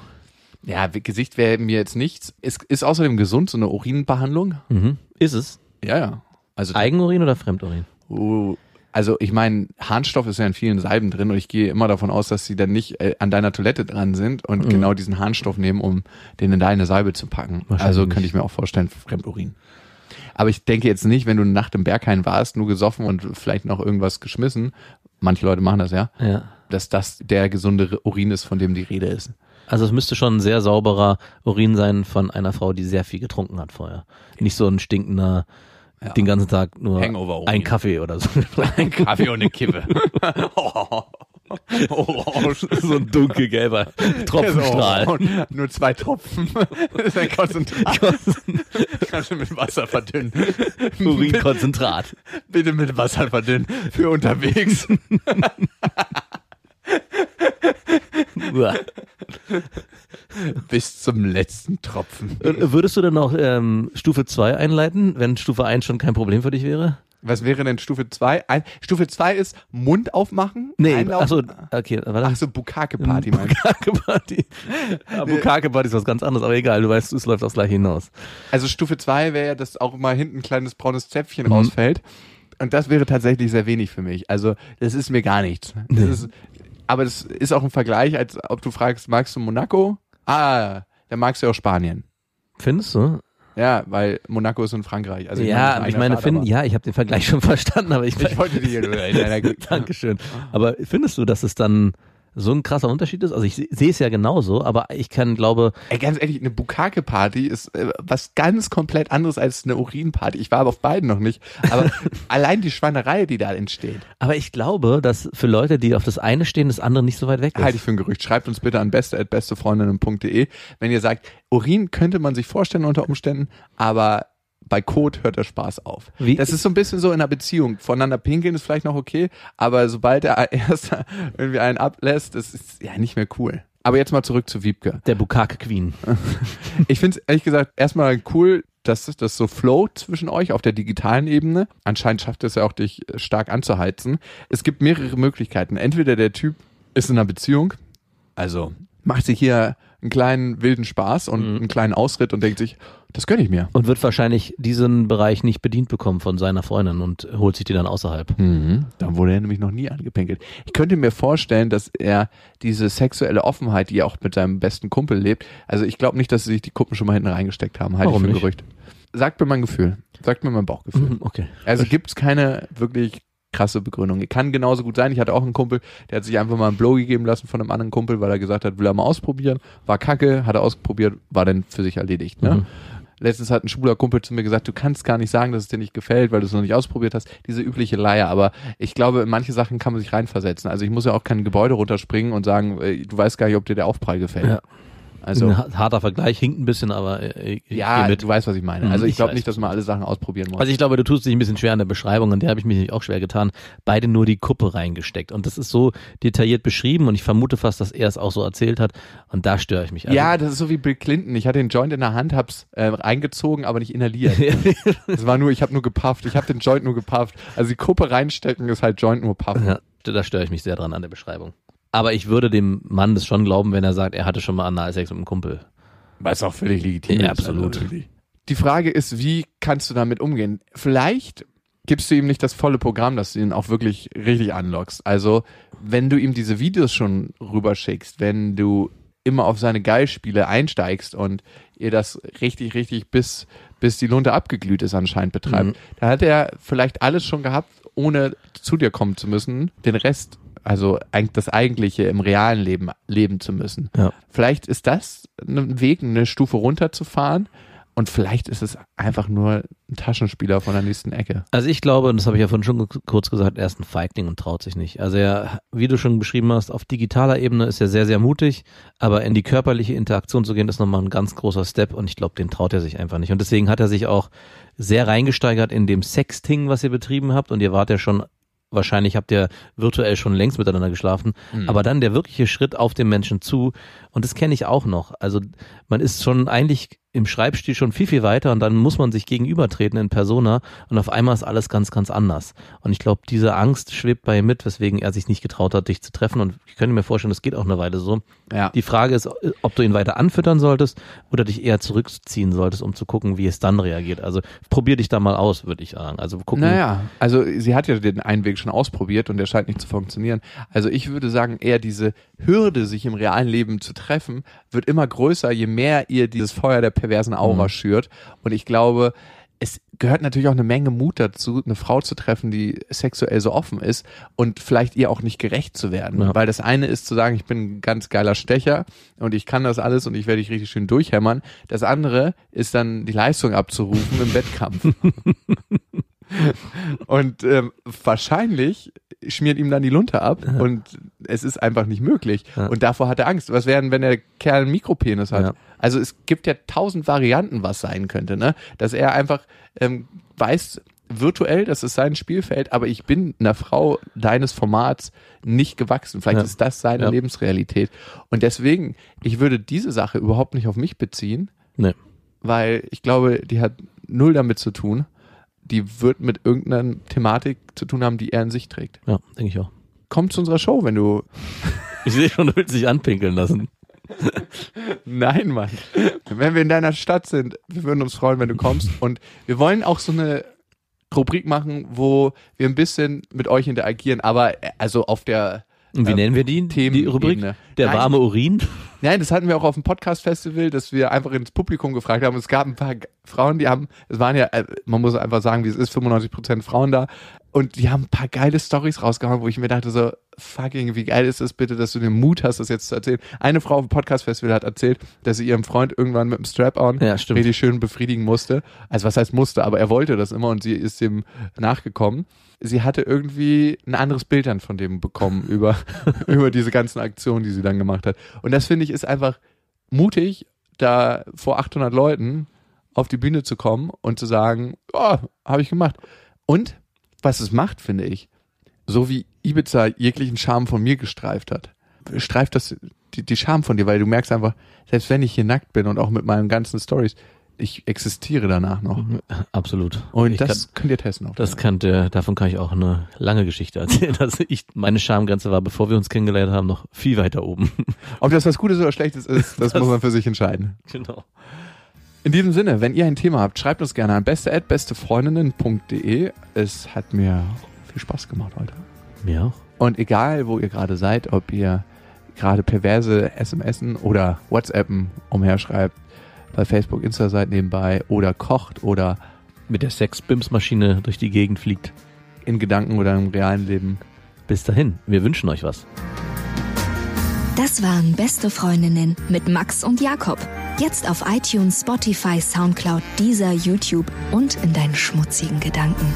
Ja, Gesicht wäre mir jetzt nichts. Ist, ist außerdem gesund, so eine Urinbehandlung? Mhm. Ist es? Ja, ja. Also Eigenurin oder Fremdurin? Uh, also ich meine, Harnstoff ist ja in vielen Salben drin und ich gehe immer davon aus, dass sie dann nicht äh, an deiner Toilette dran sind und genau diesen Harnstoff nehmen, um den in deine Salbe zu packen. Also könnte ich mir auch vorstellen, Fremdurin. Aber ich denke jetzt nicht, wenn du eine Nacht im Berghain warst, nur gesoffen und vielleicht noch irgendwas geschmissen, manche Leute machen das ja, Ja. dass das der gesunde Urin ist, von dem die Rede ist. Also es müsste schon ein sehr sauberer Urin sein von einer Frau, die sehr viel getrunken hat vorher. Nicht so ein stinkender, Ja. den ganzen Tag nur Hangover-Urin. ein Kaffee oder so. Ein Kaffee und eine Kippe. Orange. so ein dunkelgelber Tropfenstrahl. Und nur zwei Tropfen. Das ist ein Konzentrat. Kannst du mit Wasser verdünnen. Urinkonzentrat. Bitte mit Wasser verdünnen. Für unterwegs. Bis zum letzten Tropfen. Äh, Würdest du dann auch ähm, Stufe 2 einleiten, wenn Stufe 1 schon kein Problem für dich wäre? Was wäre denn Stufe 2? Stufe 2 ist Mund aufmachen. achso, einlaufen. okay, warte. Ach so, Bukake-Party meinst du? Bukake-Party. Ja, Bukake-Party ist was ganz anderes, aber egal, du weißt, es läuft aufs gleiche hinaus. Also Stufe 2 wäre ja, dass auch mal hinten ein kleines braunes Mhm. Zäpfchen rausfällt. Und das wäre tatsächlich sehr wenig für mich. Also das ist mir gar nichts. Das ist, aber das ist auch ein Vergleich, als ob du fragst, magst du Monaco? Ah, dann magst du auch Spanien. Findest du? Ja, weil Monaco ist in Frankreich. Also ja, meine, ich meine, Finn, ja, ich habe den Vergleich schon verstanden, aber ich, Ich wollte dir nur in einer Dankeschön. Aber findest du, dass es dann so ein krasser Unterschied ist? Also ich se- sehe es ja genauso, aber ich kann, glaube, Ey, ganz ehrlich, eine Bukake-Party ist äh, was ganz komplett anderes als eine Urin-Party. Ich war aber auf beiden noch nicht. Aber allein die Schweinerei, die da entsteht, aber ich glaube, dass für Leute, die auf das eine stehen, das andere nicht so weit weg ist. halte ich für ein Gerücht. Schreibt uns bitte an beste.bestefreundinnen.de, wenn ihr sagt, Urin könnte man sich vorstellen unter Umständen, aber bei Kot hört der Spaß auf. Wie- Das ist so ein bisschen so in einer Beziehung. Voneinander pinkeln ist vielleicht noch okay, aber sobald der Erste irgendwie einen ablässt, das ist ja nicht mehr cool. Aber jetzt mal zurück zu Wiebke. Der Bukake Queen. Ich finde es ehrlich gesagt erstmal cool, dass das so float zwischen euch auf der digitalen Ebene. Anscheinend schafft es ja auch, dich stark anzuheizen. Es gibt mehrere Möglichkeiten. Entweder der Typ ist in einer Beziehung, also macht sich hier einen kleinen wilden Spaß und einen kleinen Ausritt und denkt sich, das gönne ich mir. Und wird wahrscheinlich diesen Bereich nicht bedient bekommen von seiner Freundin und holt sich die dann außerhalb. Mhm. Da wurde er nämlich noch nie angepinkelt. Ich könnte mir vorstellen, dass er diese sexuelle Offenheit, die er auch mit seinem besten Kumpel lebt, also ich glaube nicht, dass sie sich die Kuppen schon mal hinten reingesteckt haben, halte ich für ein? Gerücht. Sagt mir mein Gefühl. Sagt mir mein Bauchgefühl. Mhm, Okay. Also gibt es keine wirklich krasse Begründung. Kann genauso gut sein. Ich hatte auch einen Kumpel, der hat sich einfach mal einen Blow gegeben lassen von einem anderen Kumpel, weil er gesagt hat, will er mal ausprobieren. War kacke, hat er ausprobiert, war dann für sich erledigt. Ne? Mhm. Letztens hat ein schwuler Kumpel zu mir gesagt, du kannst gar nicht sagen, dass es dir nicht gefällt, weil du es noch nicht ausprobiert hast. Diese übliche Leier. Aber ich glaube, in manche Sachen kann man sich reinversetzen. Also ich muss ja auch kein Gebäude runterspringen und sagen, äh, du weißt gar nicht, ob dir der Aufprall gefällt. Ja. Also ein harter Vergleich, hinkt ein bisschen, aber äh, ich ja, du weißt, was ich meine. Mhm, Also ich ich glaube nicht, dass man alle Sachen ausprobieren muss. Also ich glaube, du tust dich ein bisschen schwer in der Beschreibung, an der habe ich mich auch schwer getan. Beide nur die Kuppe reingesteckt. Und das ist so detailliert beschrieben und ich vermute fast, dass er es auch so erzählt hat. Und da störe ich mich. Also, ja, das ist so wie Bill Clinton. Ich hatte den Joint in der Hand, hab's äh, eingezogen, aber nicht inhaliert. Es war nur, ich habe nur gepufft. Ich habe den Joint nur gepufft. Also die Kuppe reinstecken ist halt Joint nur puffen. ja, da störe ich mich sehr dran an der Beschreibung. Aber ich würde dem Mann das schon glauben, wenn er sagt, er hatte schon mal Analsex mit einem Kumpel. Was auch völlig legitim Ja, ist. absolut. Also, die Frage ist, wie kannst du damit umgehen? Vielleicht gibst du ihm nicht das volle Programm, dass du ihn auch wirklich richtig anlockst. Also, wenn du ihm diese Videos schon rüberschickst, wenn du immer auf seine Geilspiele einsteigst und ihr das richtig, richtig bis, bis die Lunte abgeglüht ist anscheinend betreibt, Mhm. da hat er vielleicht alles schon gehabt, ohne zu dir kommen zu müssen, den Rest, also eigentlich das Eigentliche im realen Leben leben zu müssen. Ja. Vielleicht ist das ein Weg, eine Stufe runterzufahren Und vielleicht ist es einfach nur ein Taschenspieler von der nächsten Ecke. Also ich glaube, und das habe ich ja vorhin schon kurz gesagt, er ist ein Feigling und traut sich nicht. Also er, wie du schon beschrieben hast, auf digitaler Ebene ist er sehr, sehr mutig, aber in die körperliche Interaktion zu gehen, ist nochmal ein ganz großer Step und ich glaube, den traut er sich einfach nicht. Und deswegen hat er sich auch sehr reingesteigert in dem Sexting, was ihr betrieben habt und ihr wart ja schon wahrscheinlich habt ihr virtuell schon längst miteinander geschlafen, Mhm. aber dann der wirkliche Schritt auf den Menschen zu und das kenne ich auch noch. Also man ist schon eigentlich im Schreibstil schon viel, viel weiter und dann muss man sich gegenübertreten in Persona und auf einmal ist alles ganz, ganz anders. Und ich glaube, diese Angst schwebt bei ihm mit, weswegen er sich nicht getraut hat, dich zu treffen und ich könnte mir vorstellen, das geht auch eine Weile so. Ja. Die Frage ist, ob du ihn weiter anfüttern solltest oder dich eher zurückziehen solltest, um zu gucken, wie es dann reagiert. Also probier dich da mal aus, würde ich sagen. Also gucken. Naja, also sie hat ja den einen Weg schon ausprobiert und der scheint nicht zu funktionieren. Also ich würde sagen, eher diese Hürde, sich im realen Leben zu treffen, wird immer größer, je mehr ihr dieses Feuer der perversen Aura Mhm. schürt. Und ich glaube, es gehört natürlich auch eine Menge Mut dazu, eine Frau zu treffen, die sexuell so offen ist und vielleicht ihr auch nicht gerecht zu werden. Ja. Weil das eine ist zu sagen, ich bin ein ganz geiler Stecher und ich kann das alles und ich werde dich richtig schön durchhämmern. Das andere ist dann die Leistung abzurufen im Wettkampf. Und ähm, wahrscheinlich schmiert ihm dann die Lunte ab und es ist einfach nicht möglich. Ja. Und davor hat er Angst. Was wäre denn, wenn der Kerl einen Mikropenis hat? Also es gibt ja tausend Varianten, was sein könnte, ne? Dass er einfach ähm, weiß, virtuell, das ist sein Spielfeld, aber ich bin einer Frau deines Formats nicht gewachsen. Vielleicht Ja. ist das seine Ja. Lebensrealität. Und deswegen, ich würde diese Sache überhaupt nicht auf mich beziehen, Nee. weil ich glaube, die hat null damit zu tun. Die wird mit irgendeiner Thematik zu tun haben, die er in sich trägt. Ja, denke ich auch. Komm zu unserer Show, wenn du. Ich sehe schon, du willst dich anpinkeln lassen. Nein, Mann. Wenn wir in deiner Stadt sind, wir würden uns freuen, wenn du kommst. Und wir wollen auch so eine Rubrik machen, wo wir ein bisschen mit euch interagieren, aber äh, also auf der Und wie Ähm, nennen wir die, die Themenebene. Rubrik? Der Nein. warme Urin? Nein, das hatten wir auch auf dem Podcast-Festival, dass wir einfach ins Publikum gefragt haben. Es gab ein paar Frauen, die haben, es waren ja, äh, man muss einfach sagen, wie es ist, 95% Frauen da. Und die haben ein paar geile Stories rausgehauen, wo ich mir dachte so, fucking, wie geil ist das bitte, dass du den Mut hast, das jetzt zu erzählen. Eine Frau auf dem Podcast-Festival hat erzählt, dass sie ihrem Freund irgendwann mit dem Strap-on Ja, richtig schön befriedigen musste. Also was heißt musste, aber er wollte das immer und sie ist dem nachgekommen. Sie hatte irgendwie ein anderes Bild dann von dem bekommen über, über diese ganzen Aktionen, die sie dann gemacht hat. Und das finde ich ist einfach mutig, da vor 800 Leuten auf die Bühne zu kommen und zu sagen, oh, habe ich gemacht. Und was es macht, finde ich, so wie Ibiza jeglichen Charme von mir gestreift hat, streift das die, die Charme von dir, weil du merkst einfach, selbst wenn ich hier nackt bin und auch mit meinen ganzen Stories, ich existiere danach noch. Absolut. Und ich das könnt ihr testen. Auf kann, das kann, der, davon kann ich auch eine lange Geschichte erzählen. Also ich, meine Schamgrenze war, bevor wir uns kennengelernt haben, noch viel weiter oben. Ob das was Gutes oder Schlechtes ist, das, muss man für sich entscheiden. genau. In diesem Sinne, wenn ihr ein Thema habt, schreibt uns gerne an beste@bestefreundinnen.de. Es hat mir viel Spaß gemacht heute. Mir auch. Und egal, wo ihr gerade seid, ob ihr gerade perverse SMSen oder WhatsAppen umherschreibt, bei Facebook, Insta seid nebenbei oder kocht oder Mit der Sex-Bims-Maschine durch die Gegend fliegt. in Gedanken oder im realen Leben. Bis dahin, wir wünschen euch was. Das waren Beste Freundinnen mit Max und Jakob. Jetzt auf iTunes, Spotify, Soundcloud, dieser YouTube und in deinen schmutzigen Gedanken.